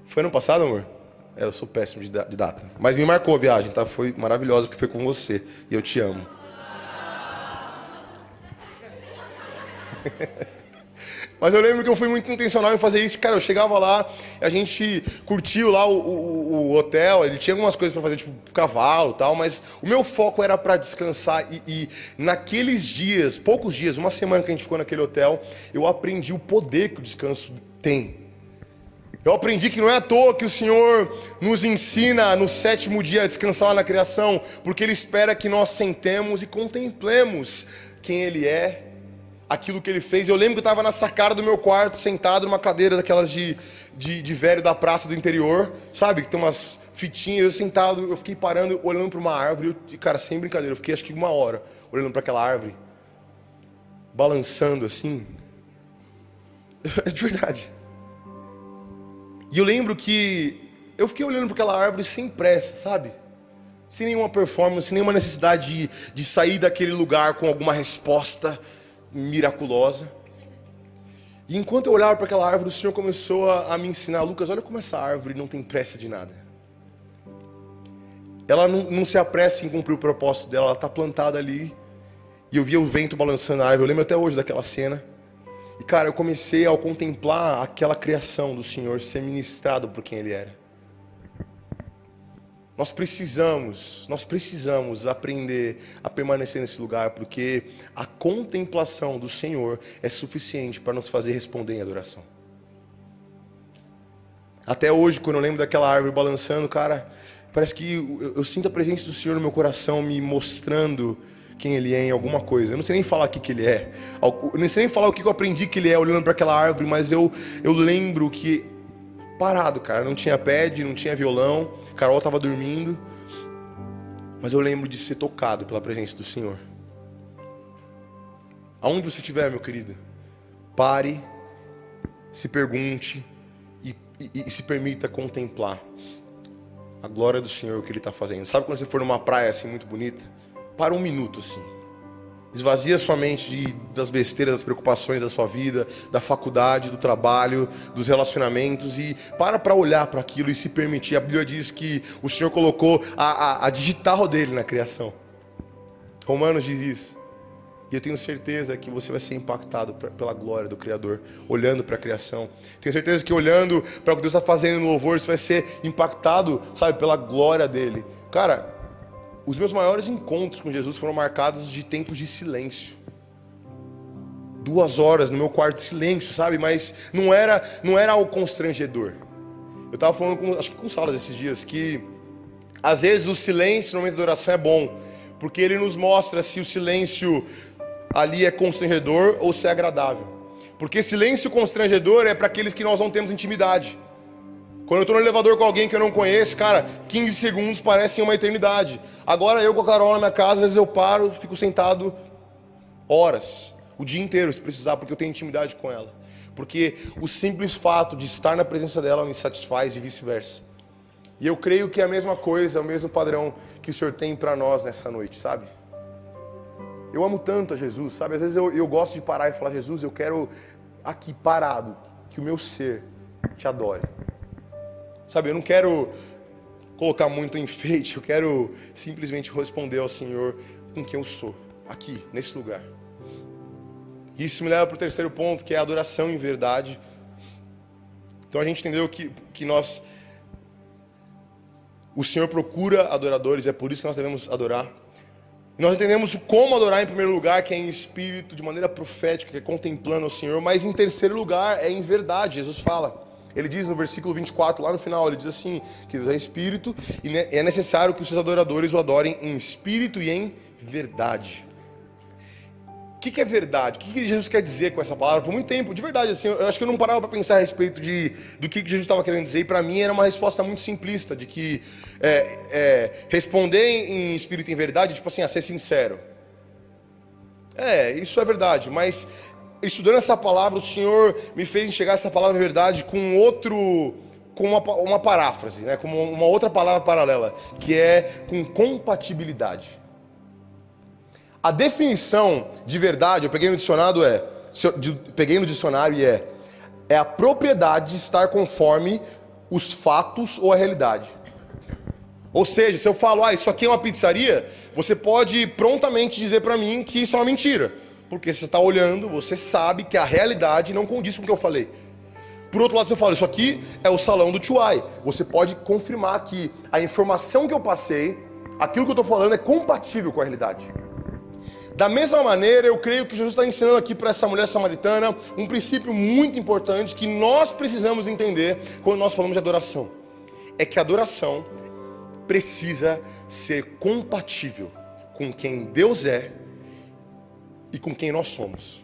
A: Foi ano passado, amor? É, eu sou péssimo de, data. Mas me marcou a viagem, tá? Foi maravilhosa porque foi com você. E eu te amo. Mas eu lembro que eu fui muito intencional em fazer isso. Cara, eu chegava lá, a gente curtiu lá o, o, o hotel, ele tinha algumas coisas para fazer, tipo cavalo tal, mas o meu foco era para descansar. E, e, naqueles dias, poucos dias, uma semana que a gente ficou naquele hotel, eu aprendi o poder que o descanso tem. Eu aprendi que não é à toa que o Senhor nos ensina no sétimo dia a descansar na criação, porque Ele espera que nós sentemos e contemplemos quem Ele é, aquilo que Ele fez. Eu lembro que eu estava na sacada do meu quarto, sentado numa cadeira daquelas de, de, de velho da praça do interior, sabe? Que tem umas fitinhas, eu sentado, eu fiquei parando, olhando para uma árvore, e, cara, sem brincadeira, eu fiquei acho que uma hora olhando para aquela árvore, balançando assim, É de verdade. E eu lembro que eu fiquei olhando para aquela árvore sem pressa, sabe? Sem nenhuma performance, sem nenhuma necessidade de, de sair daquele lugar com alguma resposta miraculosa. E enquanto eu olhava para aquela árvore, o Senhor começou a, a, me ensinar, Lucas, olha como essa árvore não tem pressa de nada. Ela não, não se apressa em cumprir o propósito dela, ela está plantada ali. E eu via o vento balançando a árvore. Eu lembro até hoje daquela cena. E cara, eu comecei a contemplar aquela criação do Senhor ser ministrado por quem Ele era. Nós precisamos, nós precisamos aprender a permanecer nesse lugar, porque a contemplação do Senhor é suficiente para nos fazer responder em adoração. Até hoje, quando eu lembro daquela árvore balançando, cara, parece que eu, eu sinto a presença do Senhor no meu coração me mostrando quem ele é em alguma coisa. Eu não sei nem falar o que, que ele é. Eu não sei nem falar o que eu aprendi que ele é olhando para aquela árvore, mas eu, eu lembro que parado, cara, não tinha pad, não tinha violão, Carol estava dormindo. Mas eu lembro de ser tocado pela presença do Senhor. Aonde você estiver, meu querido, pare, se pergunte e, e, e se permita contemplar a glória do Senhor, o que Ele está fazendo. Sabe quando você for numa praia assim muito bonita? Para um minuto assim. Esvazia sua mente de, das besteiras, das preocupações da sua vida, da faculdade, do trabalho, dos relacionamentos e para para olhar para aquilo e se permitir. A Bíblia diz que o Senhor colocou a, a, a digital dele na criação. Romanos diz isso. E eu tenho certeza que você vai ser impactado pela glória do Criador, olhando para a criação. Tenho certeza que olhando para o que Deus está fazendo no louvor, você vai ser impactado, sabe, pela glória dele. Cara, os meus maiores encontros com Jesus foram marcados de tempos de silêncio. Duas horas no meu quarto de silêncio, sabe? Mas não era, não era algo constrangedor. Eu estava falando com, acho que com Salas esses dias, que às vezes o silêncio no momento da oração é bom, porque ele nos mostra se o silêncio ali é constrangedor ou se é agradável. Porque silêncio constrangedor é para aqueles que nós não temos intimidade. Quando eu estou no elevador com alguém que eu não conheço, cara, 15 segundos parecem uma eternidade. Agora eu com a Carol na minha casa, às vezes eu paro, fico sentado horas, o dia inteiro, se precisar, porque eu tenho intimidade com ela. Porque o simples fato de estar na presença dela me satisfaz e vice-versa. E eu creio que é a mesma coisa, o mesmo padrão que o Senhor tem para nós nessa noite, sabe? Eu amo tanto a Jesus, sabe? Às vezes eu, eu gosto de parar e falar, Jesus, eu quero aqui parado, que o meu ser te adore. Sabe, eu não quero colocar muito enfeite, eu quero simplesmente responder ao Senhor com quem eu sou, aqui, nesse lugar. Isso me leva para o terceiro ponto, que é a adoração em verdade. Então a gente entendeu que, que nós. O Senhor procura adoradores, é por isso que nós devemos adorar. Nós entendemos como adorar em primeiro lugar, que é em espírito, de maneira profética, que é contemplando o Senhor, mas em terceiro lugar é em verdade. Jesus fala. Ele diz no versículo 24, lá no final, ele diz assim: que Deus é espírito e é necessário que os seus adoradores o adorem em espírito e em verdade. O que, que, é verdade? O que, que, Jesus quer dizer com essa palavra? Por muito tempo, de verdade, assim, eu acho que eu não parava para pensar a respeito de, do que, que Jesus estava querendo dizer. E para mim era uma resposta muito simplista, de que é, é, responder em espírito e em verdade, tipo assim, a ser sincero. É, isso é verdade, mas estudando essa palavra, o Senhor me fez enxergar essa palavra verdade com outro, com uma, uma paráfrase, né? com uma outra palavra paralela, que é com compatibilidade. A definição de verdade, eu peguei no dicionário é, peguei no dicionário e é é a propriedade de estar conforme os fatos ou a realidade. Ou seja, se eu falo, ah, isso aqui é uma pizzaria, você pode prontamente dizer para mim que isso é uma mentira. Porque você está olhando, você sabe que a realidade não condiz com o que eu falei. Por outro lado, eu falo, isso aqui é o salão do Chuai, você pode confirmar que a informação que eu passei, aquilo que eu estou falando é compatível com a realidade. Da mesma maneira, eu creio que Jesus está ensinando aqui para essa mulher samaritana um princípio muito importante que nós precisamos entender quando nós falamos de adoração. É que a adoração precisa ser compatível com quem Deus é e com quem nós somos.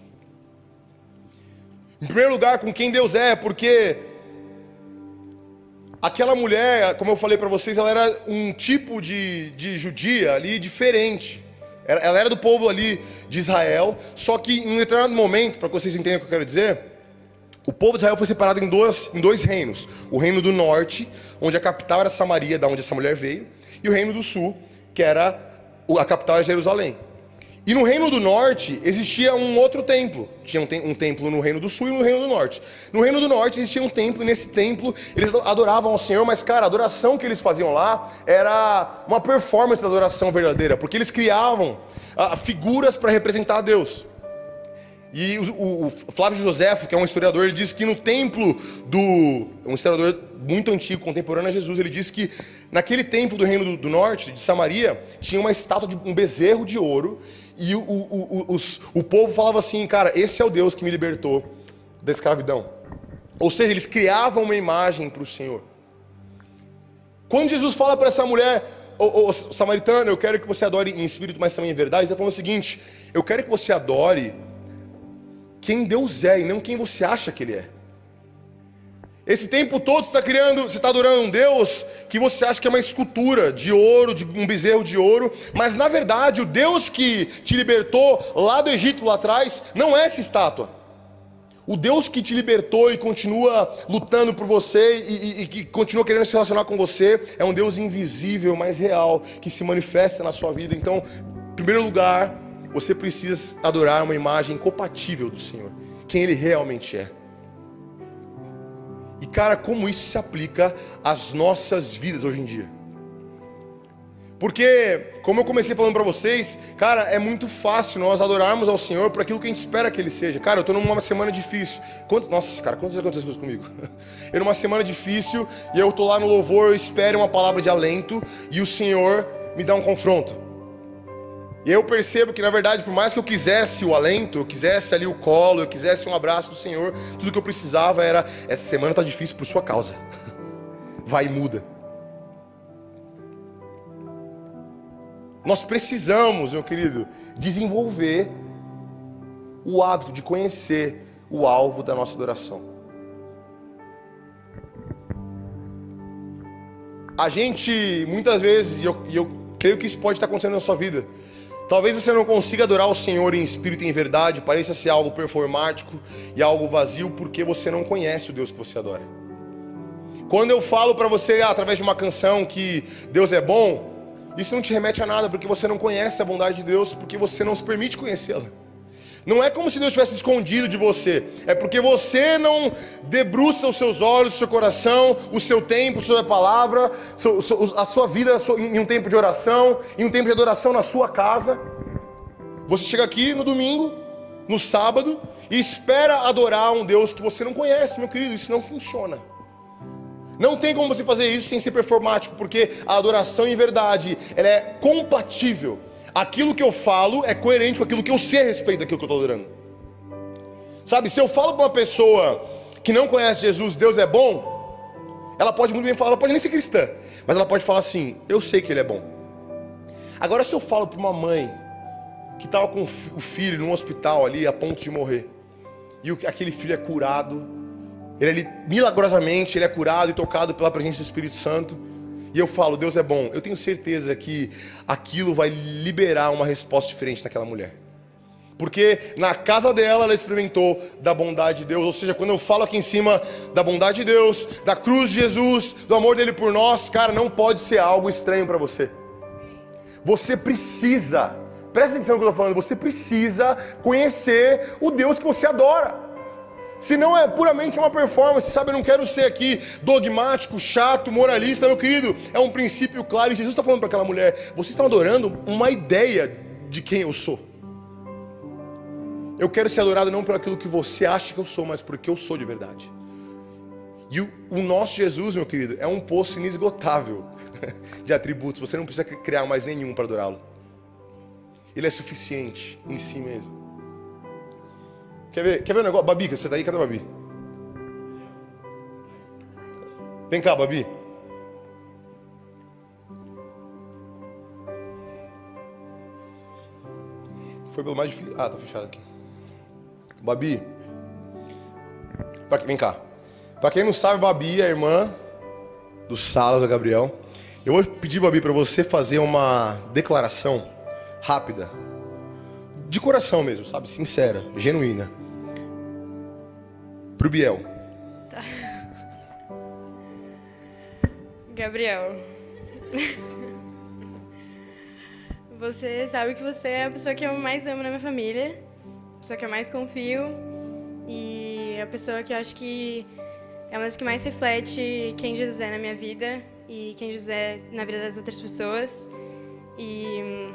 A: Em primeiro lugar, com quem Deus é, porque aquela mulher, como eu falei para vocês, ela era um tipo de, de judia ali diferente. Ela era do povo ali de Israel, só que em um determinado momento, para que vocês entendam o que eu quero dizer, o povo de Israel foi separado em dois, em dois reinos. O reino do norte, onde a capital era Samaria, da onde essa mulher veio, e o reino do sul, que era a capital era Jerusalém. E no Reino do Norte existia um outro templo. Tinha um, te um, templo no Reino do Sul e no Reino do Norte. No Reino do Norte existia um templo, e nesse templo eles adoravam ao Senhor, mas, cara, a adoração que eles faziam lá era uma performance da adoração verdadeira, porque eles criavam ah, figuras para representar Deus. E o, o, Flávio Josefo, que é um historiador, ele diz que no templo do. Um historiador muito antigo, contemporâneo a Jesus, ele diz que naquele templo do Reino do, do Norte, de Samaria, tinha uma estátua de um bezerro de ouro e o, o, o, os, o povo falava assim, cara, esse é o Deus que me libertou da escravidão. Ou seja, eles criavam uma imagem para o Senhor. Quando Jesus fala para essa mulher, ô, ô, samaritana, eu quero que você adore em espírito, mas também em verdade, ele está falando o seguinte: eu quero que você adore quem Deus é e não quem você acha que Ele é. Esse tempo todo você está criando, você está adorando um Deus que você acha que é uma escultura de ouro, de um bezerro de ouro, mas na verdade o Deus que te libertou lá do Egito lá atrás não é essa estátua. O Deus que te libertou e continua lutando por você e, e, e, que continua querendo se relacionar com você é um Deus invisível, mas real, que se manifesta na sua vida. Então, em primeiro lugar, você precisa adorar uma imagem compatível do Senhor, quem Ele realmente é. E cara, como isso se aplica às nossas vidas hoje em dia? Porque, como eu comecei falando para vocês, cara, é muito fácil nós adorarmos ao Senhor por aquilo que a gente espera que Ele seja. Cara, eu estou numa semana difícil. Quantos, nossa, cara, quantas vezes aconteceu isso comigo? Eu numa semana difícil e eu estou lá no louvor, eu espero uma palavra de alento e o Senhor me dá um confronto. E eu percebo que, na verdade, por mais que eu quisesse o alento, eu quisesse ali o colo, eu quisesse um abraço do Senhor, tudo que eu precisava era: essa semana está difícil por sua causa. Vai e muda. Nós precisamos, meu querido, desenvolver o hábito de conhecer o alvo da nossa adoração. a gente, muitas vezes, e eu, eu creio que isso pode estar acontecendo na sua vida, talvez você não consiga adorar o Senhor em espírito e em verdade, pareça ser algo performático e algo vazio, porque você não conhece o Deus que você adora. Quando eu falo para você, ah, através de uma canção, que Deus é bom, isso não te remete a nada, porque você não conhece a bondade de Deus, porque você não se permite conhecê-la. Não é como se Deus tivesse escondido de você, é porque você não debruça os seus olhos, o seu coração, o seu tempo a palavra, a sua vida em um tempo de oração, em um tempo de adoração na sua casa. Você chega aqui no domingo, no sábado, e espera adorar um Deus que você não conhece, meu querido, isso não funciona. Não tem como você fazer isso sem ser performático, porque a adoração em verdade, ela é compatível. Aquilo que eu falo é coerente com aquilo que eu sei a respeito daquilo que eu estou adorando. Sabe, se eu falo para uma pessoa que não conhece Jesus, Deus é bom, ela pode muito bem falar, ela pode nem ser cristã, mas ela pode falar assim: eu sei que Ele é bom. Agora, se eu falo para uma mãe que estava com o filho num hospital ali a ponto de morrer, e aquele filho é curado, ele, milagrosamente, ele é curado e tocado pela presença do Espírito Santo. E eu falo, Deus é bom. Eu tenho certeza que aquilo vai liberar uma resposta diferente naquela mulher. Porque na casa dela ela experimentou da bondade de Deus. Ou seja, quando eu falo aqui em cima da bondade de Deus, da cruz de Jesus, do amor dele por nós, cara, não pode ser algo estranho para você. Você precisa, presta atenção no que eu estou falando, você precisa conhecer o Deus que você adora. Se não é puramente uma performance, sabe? Eu não quero ser aqui dogmático, chato, moralista, meu querido. É um princípio claro. E Jesus está falando para aquela mulher: vocês estão adorando uma ideia de quem eu sou. Eu quero ser adorado não por aquilo que você acha que eu sou, mas porque eu sou de verdade. E o, o nosso Jesus, meu querido, é um poço inesgotável de atributos. Você não precisa criar mais nenhum para adorá-lo. Ele é suficiente em si mesmo. Quer ver, quer ver um negócio? Babi, você tá aí? Cadê a Babi? Vem cá, Babi. Foi pelo mais difícil. Ah, tá fechado aqui. Babi. Pra... Vem cá. Pra quem não sabe, Babi é a irmã do Salas, do Gabriel. Eu vou pedir, Babi, para você fazer uma declaração rápida. De coração mesmo, sabe? Sincera, genuína Pro Biel. Tá.
B: Gabriel. Você sabe que você é a pessoa que eu mais amo na minha família, a pessoa que eu mais confio e a pessoa que eu acho que é uma das que mais reflete quem Jesus é na minha vida e quem Jesus é na vida das outras pessoas. E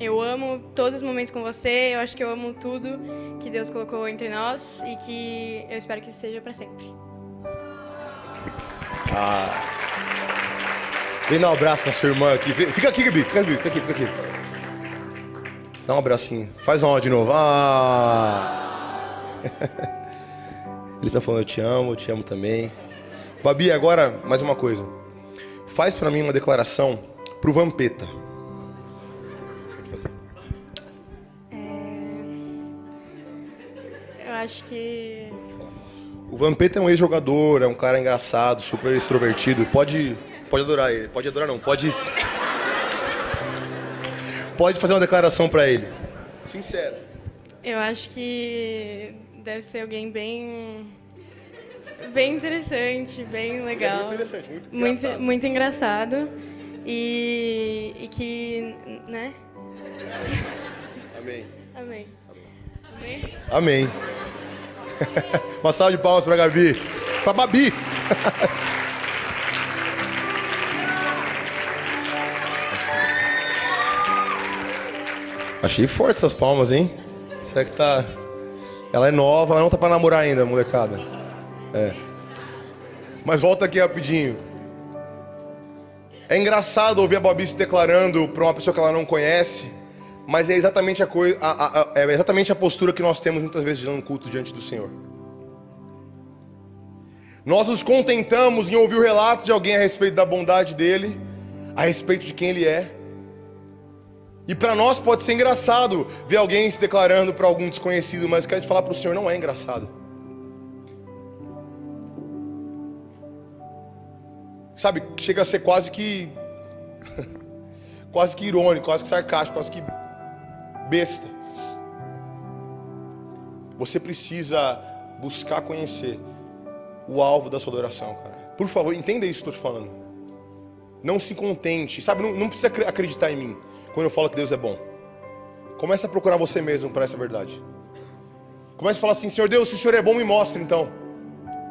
B: eu amo todos os momentos com você, eu acho que eu amo tudo que Deus colocou entre nós e que eu espero que seja para sempre.
A: Ah. Vem dar um abraço na sua irmã aqui. Fica aqui, Gabi. Fica aqui, fica aqui, fica aqui. Dá um abracinho. Faz uma de novo. Ah! Eles estão falando eu te amo, eu te amo também. Babi, agora mais uma coisa. Faz para mim uma declaração pro Vampeta.
B: Acho que.
A: O Vampeta é um ex-jogador, é um cara engraçado, super extrovertido. Pode, pode adorar ele. Pode adorar, não. Pode. Pode fazer uma declaração para ele. Sincera.
B: Eu acho que deve ser alguém bem. Bem interessante, bem legal.
A: É muito interessante, muito
B: engraçado. Muito, muito engraçado. E, e que. né?
A: Amém.
B: Amém.
A: Amém. Uma salva de palmas para Gabi. Para Babi. Achei forte essas palmas, hein? Será que tá. Ela é nova, ela não tá para namorar ainda, molecada. É. Mas volta aqui rapidinho. É engraçado ouvir a Babi se declarando para uma pessoa que ela não conhece mas é exatamente a, coisa, a, a, é exatamente a postura que nós temos muitas vezes no culto diante do Senhor. Nós nos contentamos em ouvir o relato de alguém a respeito da bondade dele, a respeito de quem ele é. E para nós pode ser engraçado ver alguém se declarando para algum desconhecido, mas quero te falar para o Senhor, não é engraçado. sabe, chega a ser quase que quase que irônico, quase que sarcástico, quase que besta. Você precisa buscar conhecer o alvo da sua adoração, cara. Por favor, entenda isso que eu estou te falando. Não se contente, sabe? Não, não, precisa acreditar em mim quando eu falo que Deus é bom. Comece a procurar você mesmo para essa verdade. Comece a falar assim: Senhor Deus, se o Senhor é bom, me mostre então.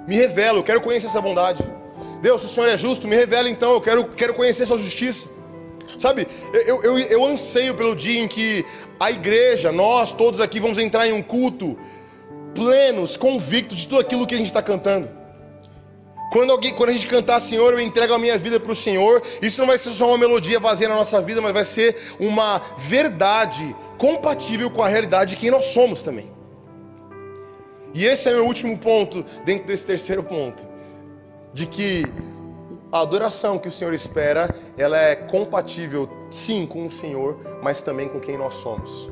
A: Me revela, eu quero conhecer essa bondade. Deus, se o Senhor é justo, me revela então, eu quero, quero conhecer Sua justiça. Sabe, eu, eu, eu anseio pelo dia em que a igreja, nós todos aqui vamos entrar em um culto plenos, convictos de tudo aquilo que a gente está cantando. Quando, alguém, quando a gente cantar, Senhor, eu entrego a minha vida para o Senhor, isso não vai ser só uma melodia vazia na nossa vida, mas vai ser uma verdade compatível com a realidade de quem nós somos também. E esse é meu último ponto, dentro desse terceiro ponto, de que a adoração que o Senhor espera, ela é compatível, sim, com o Senhor, mas também com quem nós somos.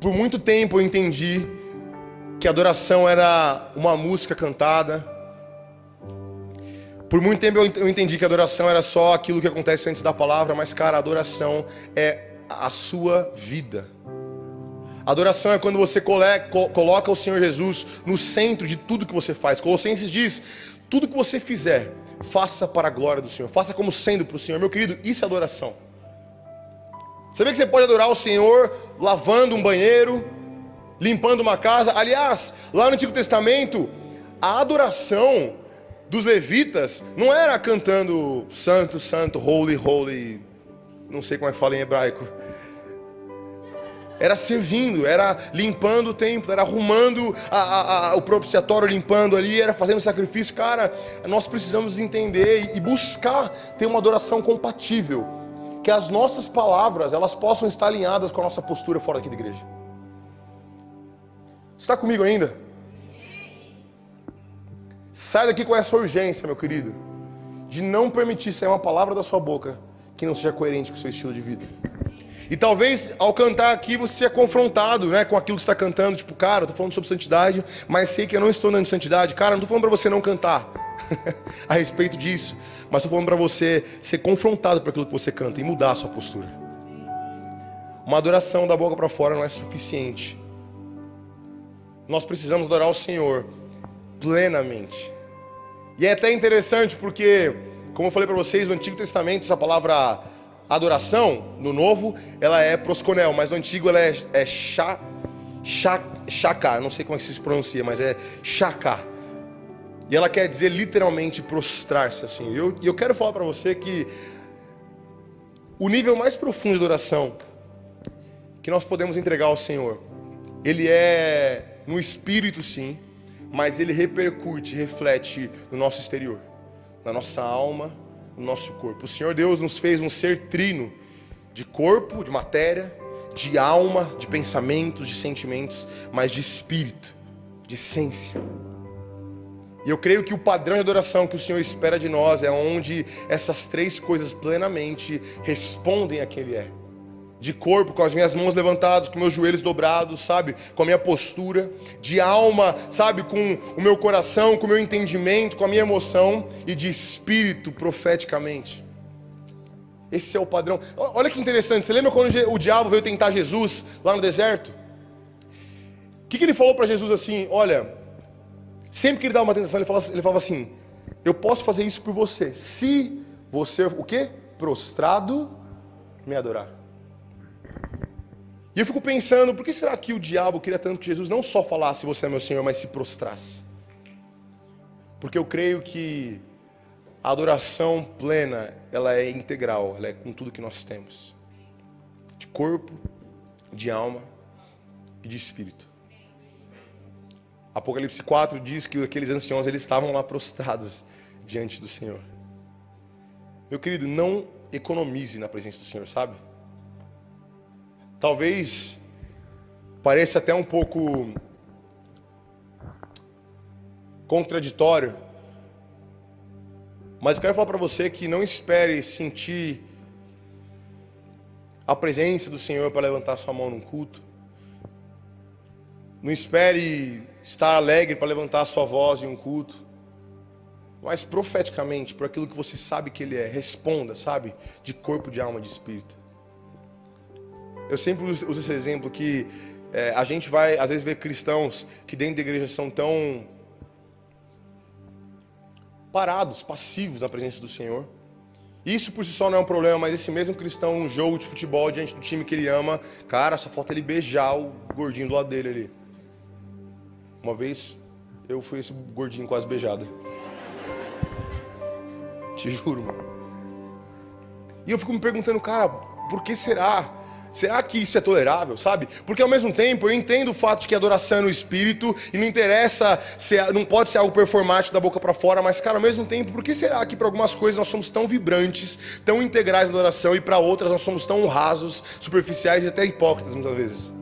A: Por muito tempo eu entendi que adoração era uma música cantada, por muito tempo eu entendi que adoração era só aquilo que acontece antes da palavra, mas cara, adoração é a sua vida. Adoração é quando você coloca o Senhor Jesus no centro de tudo que você faz. Colossenses diz: tudo que você fizer, faça para a glória do Senhor, faça como sendo para o Senhor. Meu querido, isso é adoração. Sabia que você pode adorar o Senhor lavando um banheiro, limpando uma casa? Aliás, lá no Antigo Testamento, a adoração dos levitas não era cantando santo, santo, holy, holy, não sei como é que fala em hebraico. Era servindo, era limpando o templo, era arrumando a, a, a, o propiciatório, limpando ali, era fazendo sacrifício. Cara, nós precisamos entender e buscar ter uma adoração compatível. Que as nossas palavras, elas possam estar alinhadas com a nossa postura fora aqui da igreja. Está comigo ainda? Sai daqui com essa urgência, meu querido, de não permitir sair uma palavra da sua boca que não seja coerente com o seu estilo de vida. E talvez ao cantar aqui você seja confrontado né, com aquilo que está cantando, tipo, cara, eu estou falando sobre santidade, mas sei que eu não estou andando de santidade. Cara, não estou falando para você não cantar a respeito disso, mas estou falando para você ser confrontado por aquilo que você canta e mudar a sua postura. Uma adoração da boca para fora não é suficiente. Nós precisamos adorar o Senhor plenamente. E é até interessante porque, como eu falei para vocês, no Antigo Testamento, essa palavra adoração, no Novo, ela é prosconel, mas no Antigo ela é, é chá, chá, não sei como é que se pronuncia, mas é chacá. E ela quer dizer literalmente prostrar-se assim. E eu, eu quero falar para você que o nível mais profundo de adoração que nós podemos entregar ao Senhor, ele é no espírito sim, mas ele repercute, reflete no nosso exterior, na nossa alma, no nosso corpo. O Senhor Deus nos fez um ser trino de corpo, de matéria, de alma, de pensamentos, de sentimentos, mas de espírito, de essência. E eu creio que o padrão de adoração que o Senhor espera de nós é onde essas três coisas plenamente respondem a quem Ele é de corpo, com as minhas mãos levantadas, com meus joelhos dobrados, sabe? Com a minha postura, de alma, sabe? Com o meu coração, com o meu entendimento, com a minha emoção e de espírito profeticamente. Esse é o padrão. Olha que interessante. Você lembra quando o diabo veio tentar Jesus lá no deserto? O que, que ele falou para Jesus assim? Olha, sempre que ele dava uma tentação, ele falava, ele falava assim: Eu posso fazer isso por você, se você, o quê? Prostrado me adorar. E eu fico pensando, por que será que o diabo queria tanto que Jesus não só falasse você é meu Senhor, mas se prostrasse? Porque eu creio que a adoração plena, ela é integral, ela é com tudo que nós temos. De corpo, de alma e de espírito. Apocalipse 4 diz que aqueles anciãos eles estavam lá prostrados diante do Senhor. Meu querido, não economize na presença do Senhor, sabe? Talvez pareça até um pouco contraditório, mas eu quero falar para você que não espere sentir a presença do Senhor para levantar sua mão num culto. Não espere estar alegre para levantar sua voz em um culto. mas profeticamente, por aquilo que você sabe que Ele é. Responda, sabe? De corpo, de alma, de espírito. Eu sempre uso esse exemplo que é, a gente vai, às vezes, ver cristãos que dentro da igreja são tão parados, passivos na presença do Senhor. Isso por si só não é um problema, mas esse mesmo cristão, num jogo de futebol diante do time que ele ama, cara, só falta ele beijar o gordinho do lado dele ali. Uma vez eu fui esse gordinho quase beijado. Te juro, mano. E eu fico me perguntando, cara, por que será? Será que isso é tolerável, sabe? Porque ao mesmo tempo eu entendo o fato de que adoração é no espírito e não interessa, se não pode ser algo performático da boca para fora, mas cara, ao mesmo tempo, por que será que para algumas coisas nós somos tão vibrantes, tão integrais na adoração e para outras nós somos tão rasos, superficiais e até hipócritas muitas vezes?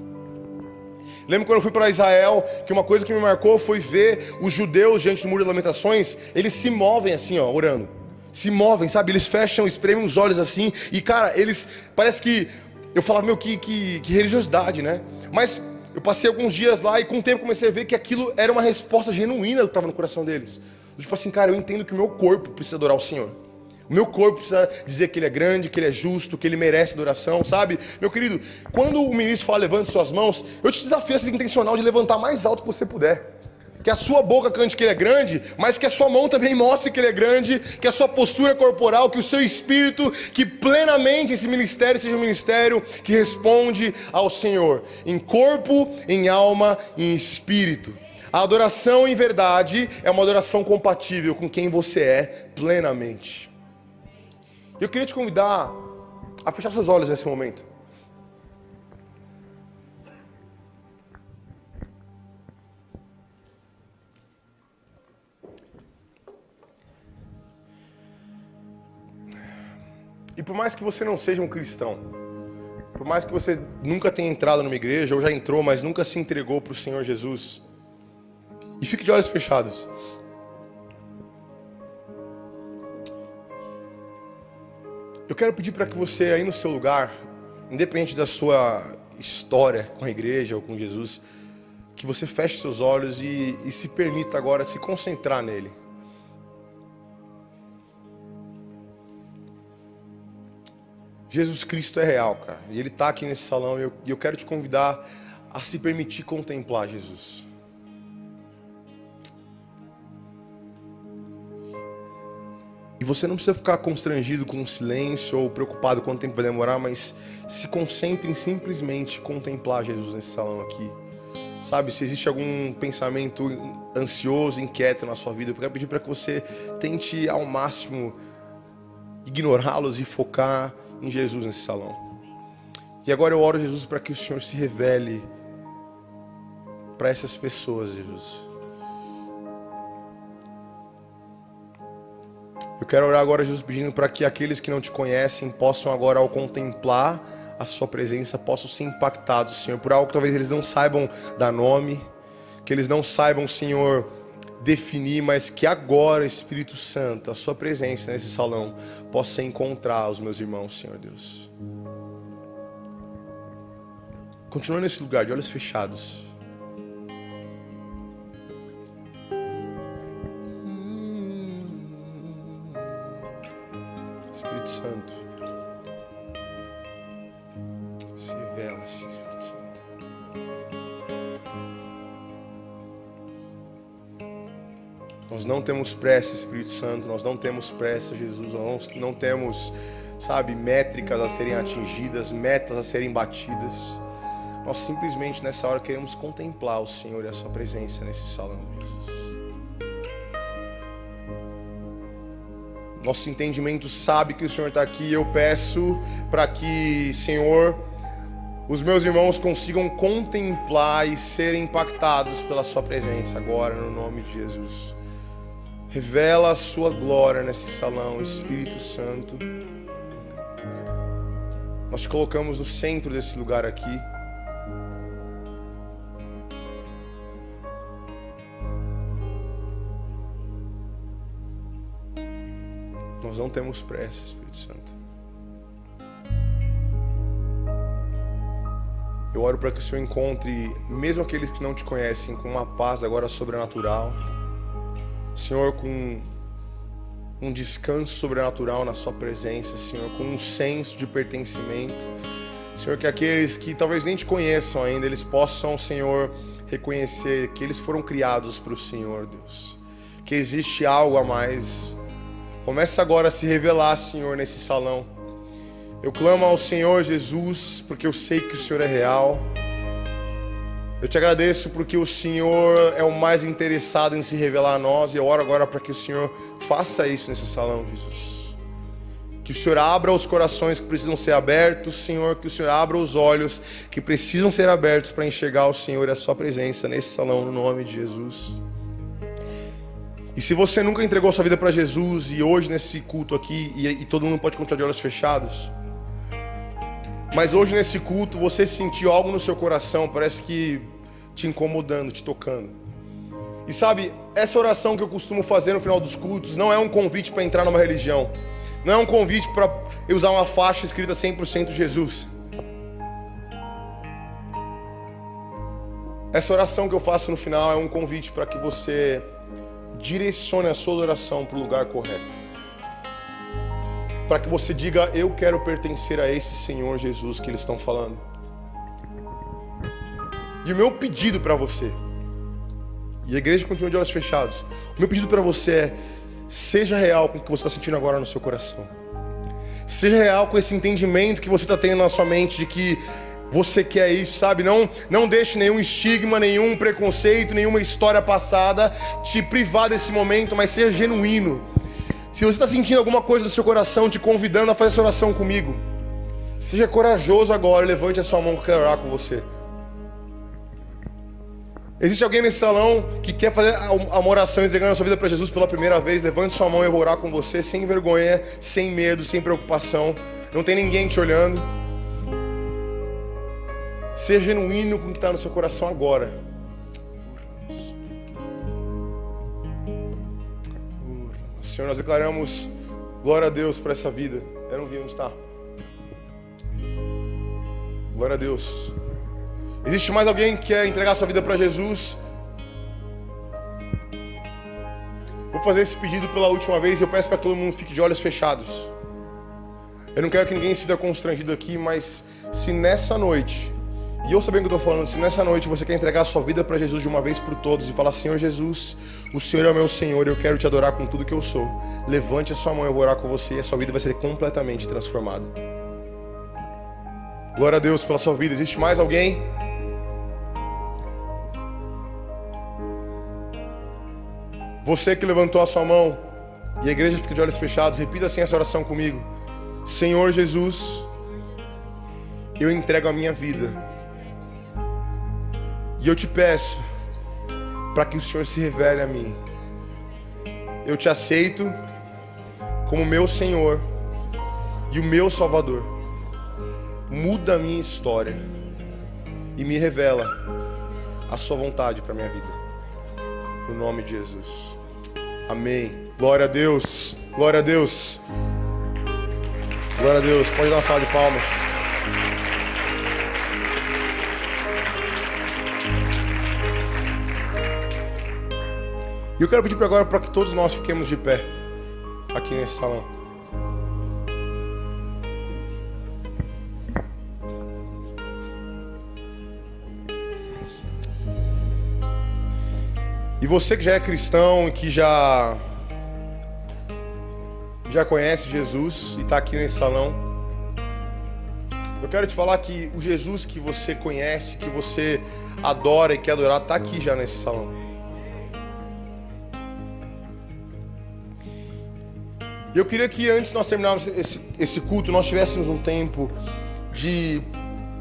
A: Lembro quando eu fui para Israel, que uma coisa que me marcou foi ver os judeus diante do muro de lamentações, eles se movem assim, ó, orando. Se movem, sabe? Eles fecham, espremem os olhos assim, e cara, eles parece que eu falava, meu, que, que, que religiosidade, né? Mas eu passei alguns dias lá e com o tempo comecei a ver que aquilo era uma resposta genuína do que estava no coração deles. Tipo assim, cara, eu entendo que o meu corpo precisa adorar o Senhor. O meu corpo precisa dizer que ele é grande, que ele é justo, que ele merece adoração, sabe? Meu querido, quando o ministro fala levante suas mãos, eu te desafio a ser intencional de levantar mais alto que você puder que a sua boca cante que ele é grande, mas que a sua mão também mostre que ele é grande, que a sua postura corporal, que o seu espírito, que plenamente esse ministério seja um ministério que responde ao Senhor, em corpo, em alma e em espírito. A adoração em verdade é uma adoração compatível com quem você é plenamente. Eu queria te convidar a fechar seus olhos nesse momento. E por mais que você não seja um cristão, por mais que você nunca tenha entrado numa igreja, ou já entrou, mas nunca se entregou para o Senhor Jesus, e fique de olhos fechados. Eu quero pedir para que você aí no seu lugar, independente da sua história com a igreja ou com Jesus, que você feche seus olhos e, e se permita agora se concentrar nele. Jesus Cristo é real, cara. E Ele está aqui nesse salão e eu, eu quero te convidar a se permitir contemplar Jesus. E você não precisa ficar constrangido com o silêncio ou preocupado quanto tempo vai demorar, mas se concentre em simplesmente contemplar Jesus nesse salão aqui. Sabe, se existe algum pensamento ansioso, inquieto na sua vida, eu quero pedir para que você tente ao máximo ignorá-los e focar em Jesus nesse salão. E agora eu oro, Jesus, para que o Senhor se revele para essas pessoas, Jesus. Eu quero orar agora, Jesus, pedindo para que aqueles que não te conhecem possam agora, ao contemplar a Sua presença, possam ser impactados, Senhor, por algo que talvez eles não saibam dar nome, que eles não saibam, Senhor, definir, mas que agora, Espírito Santo, a Sua presença nesse salão possa encontrar os meus irmãos, Senhor Deus. Continua nesse lugar, de olhos fechados. Nós não temos pressa, Espírito Santo, nós não temos pressa, Jesus, nós não temos, sabe, métricas a serem atingidas, metas a serem batidas. Nós simplesmente nessa hora queremos contemplar o Senhor e a Sua presença nesse salão, Jesus. Nosso entendimento sabe que o Senhor está aqui. Eu peço para que, Senhor, os meus irmãos consigam contemplar e serem impactados pela Sua presença agora, no nome de Jesus. Revela a sua glória nesse salão, Espírito Santo. Nós te colocamos no centro desse lugar aqui. Nós não temos pressa, Espírito Santo. Eu oro para que o Senhor encontre, mesmo aqueles que não te conhecem, com uma paz agora sobrenatural. Senhor, com um descanso sobrenatural na Sua presença, Senhor, com um senso de pertencimento. Senhor, que aqueles que talvez nem te conheçam ainda, eles possam, Senhor, reconhecer que eles foram criados para o Senhor, Deus. Que existe algo a mais. Começa agora a se revelar, Senhor, nesse salão. Eu clamo ao Senhor Jesus, porque eu sei que o Senhor é real. Eu te agradeço porque o Senhor é o mais interessado em se revelar a nós e eu oro agora para que o Senhor faça isso nesse salão, Jesus. Que o Senhor abra os corações que precisam ser abertos, Senhor. Que o Senhor abra os olhos que precisam ser abertos para enxergar o Senhor e a Sua presença nesse salão, no nome de Jesus. E se você nunca entregou sua vida para Jesus e hoje nesse culto aqui, e, e todo mundo pode continuar de olhos fechados, mas hoje nesse culto você sentiu algo no seu coração, parece que te incomodando, te tocando. E sabe, essa oração que eu costumo fazer no final dos cultos não é um convite para entrar numa religião. Não é um convite para usar uma faixa escrita 100% Jesus. Essa oração que eu faço no final é um convite para que você direcione a sua oração para o lugar correto para que você diga: Eu quero pertencer a esse Senhor Jesus que eles estão falando. E o meu pedido para você, e a igreja continua de olhos fechados, o meu pedido para você é: seja real com o que você está sentindo agora no seu coração. Seja real com esse entendimento que você está tendo na sua mente de que você quer isso, sabe? Não, não deixe nenhum estigma, nenhum preconceito, nenhuma história passada te privar desse momento, mas seja genuíno se você está sentindo alguma coisa no seu coração te convidando a fazer essa oração comigo, seja corajoso agora, levante a sua mão que eu quero orar com você. Existe alguém nesse salão que quer fazer uma oração entregando a sua vida para Jesus pela primeira vez? Levante sua mão e eu vou orar com você sem vergonha, sem medo, sem preocupação. Não tem ninguém te olhando. Seja genuíno com o que está no seu coração agora. Senhor, nós declaramos glória a Deus por essa vida. Eu não vi onde está. Glória a Deus. Existe mais alguém que quer entregar sua vida para Jesus? Vou fazer esse pedido pela última vez e eu peço para que todo mundo fique de olhos fechados. Eu não quero que ninguém se dê constrangido aqui, mas se nessa noite e eu sabendo o que eu estou falando, se nessa noite você quer entregar sua vida para Jesus de uma vez por todas e falar: Senhor Jesus, o Senhor é o meu Senhor, eu quero te adorar com tudo que eu sou. Levante a sua mão, eu vou orar com você e a sua vida vai ser completamente transformada. Glória a Deus pela sua vida. Existe mais alguém? Você que levantou a sua mão e a igreja fica de olhos fechados, repita assim essa oração comigo. Senhor Jesus, eu entrego a minha vida e eu te peço para que o Senhor se revele a mim. Eu te aceito como meu Senhor e o meu Salvador. Muda a minha história e me revela a sua vontade para minha vida. No nome de Jesus. Amém. Glória a Deus. Glória a Deus. Glória a Deus. Pode dar uma salva de palmas. E eu quero pedir para agora para que todos nós fiquemos de pé aqui nesse salão. Você que já é cristão e que já já conhece Jesus e está aqui nesse salão, eu quero te falar que o Jesus que você conhece, que você adora e quer adorar, está aqui já nesse salão. E eu queria que antes de nós terminarmos esse, esse culto, nós tivéssemos um tempo de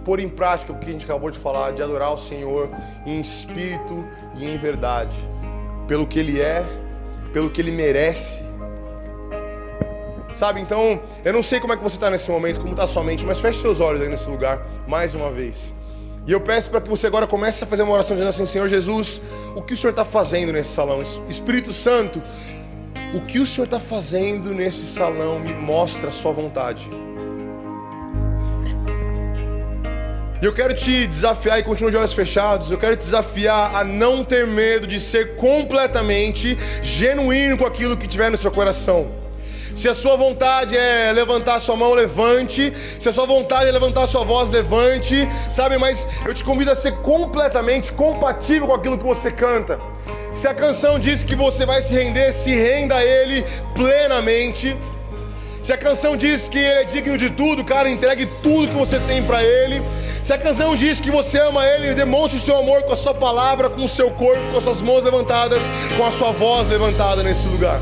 A: pôr em prática o que a gente acabou de falar, de adorar o Senhor em espírito e em verdade, pelo que Ele é, pelo que Ele merece. Sabe, então, eu não sei como é que você está nesse momento, como está sua mente, mas feche seus olhos aí nesse lugar, mais uma vez. E eu peço para que você agora comece a fazer uma oração dizendo assim: Senhor Jesus, o que o Senhor está fazendo nesse salão? Espírito Santo, o que o Senhor está fazendo nesse salão me mostra a sua vontade. E eu quero te desafiar e continua de olhos fechados. Eu quero te desafiar a não ter medo de ser completamente genuíno com aquilo que tiver no seu coração. Se a sua vontade é levantar sua mão, levante. Se a sua vontade é levantar sua voz, levante. Sabe, mas eu te convido a ser completamente compatível com aquilo que você canta. Se a canção diz que você vai se render, se renda a Ele plenamente. Se a canção diz que Ele é digno de tudo, cara, entregue tudo que você tem para Ele. Se a canção diz que você ama Ele, demonstre o seu amor com a sua palavra, com o seu corpo, com as suas mãos levantadas, com a sua voz levantada nesse lugar.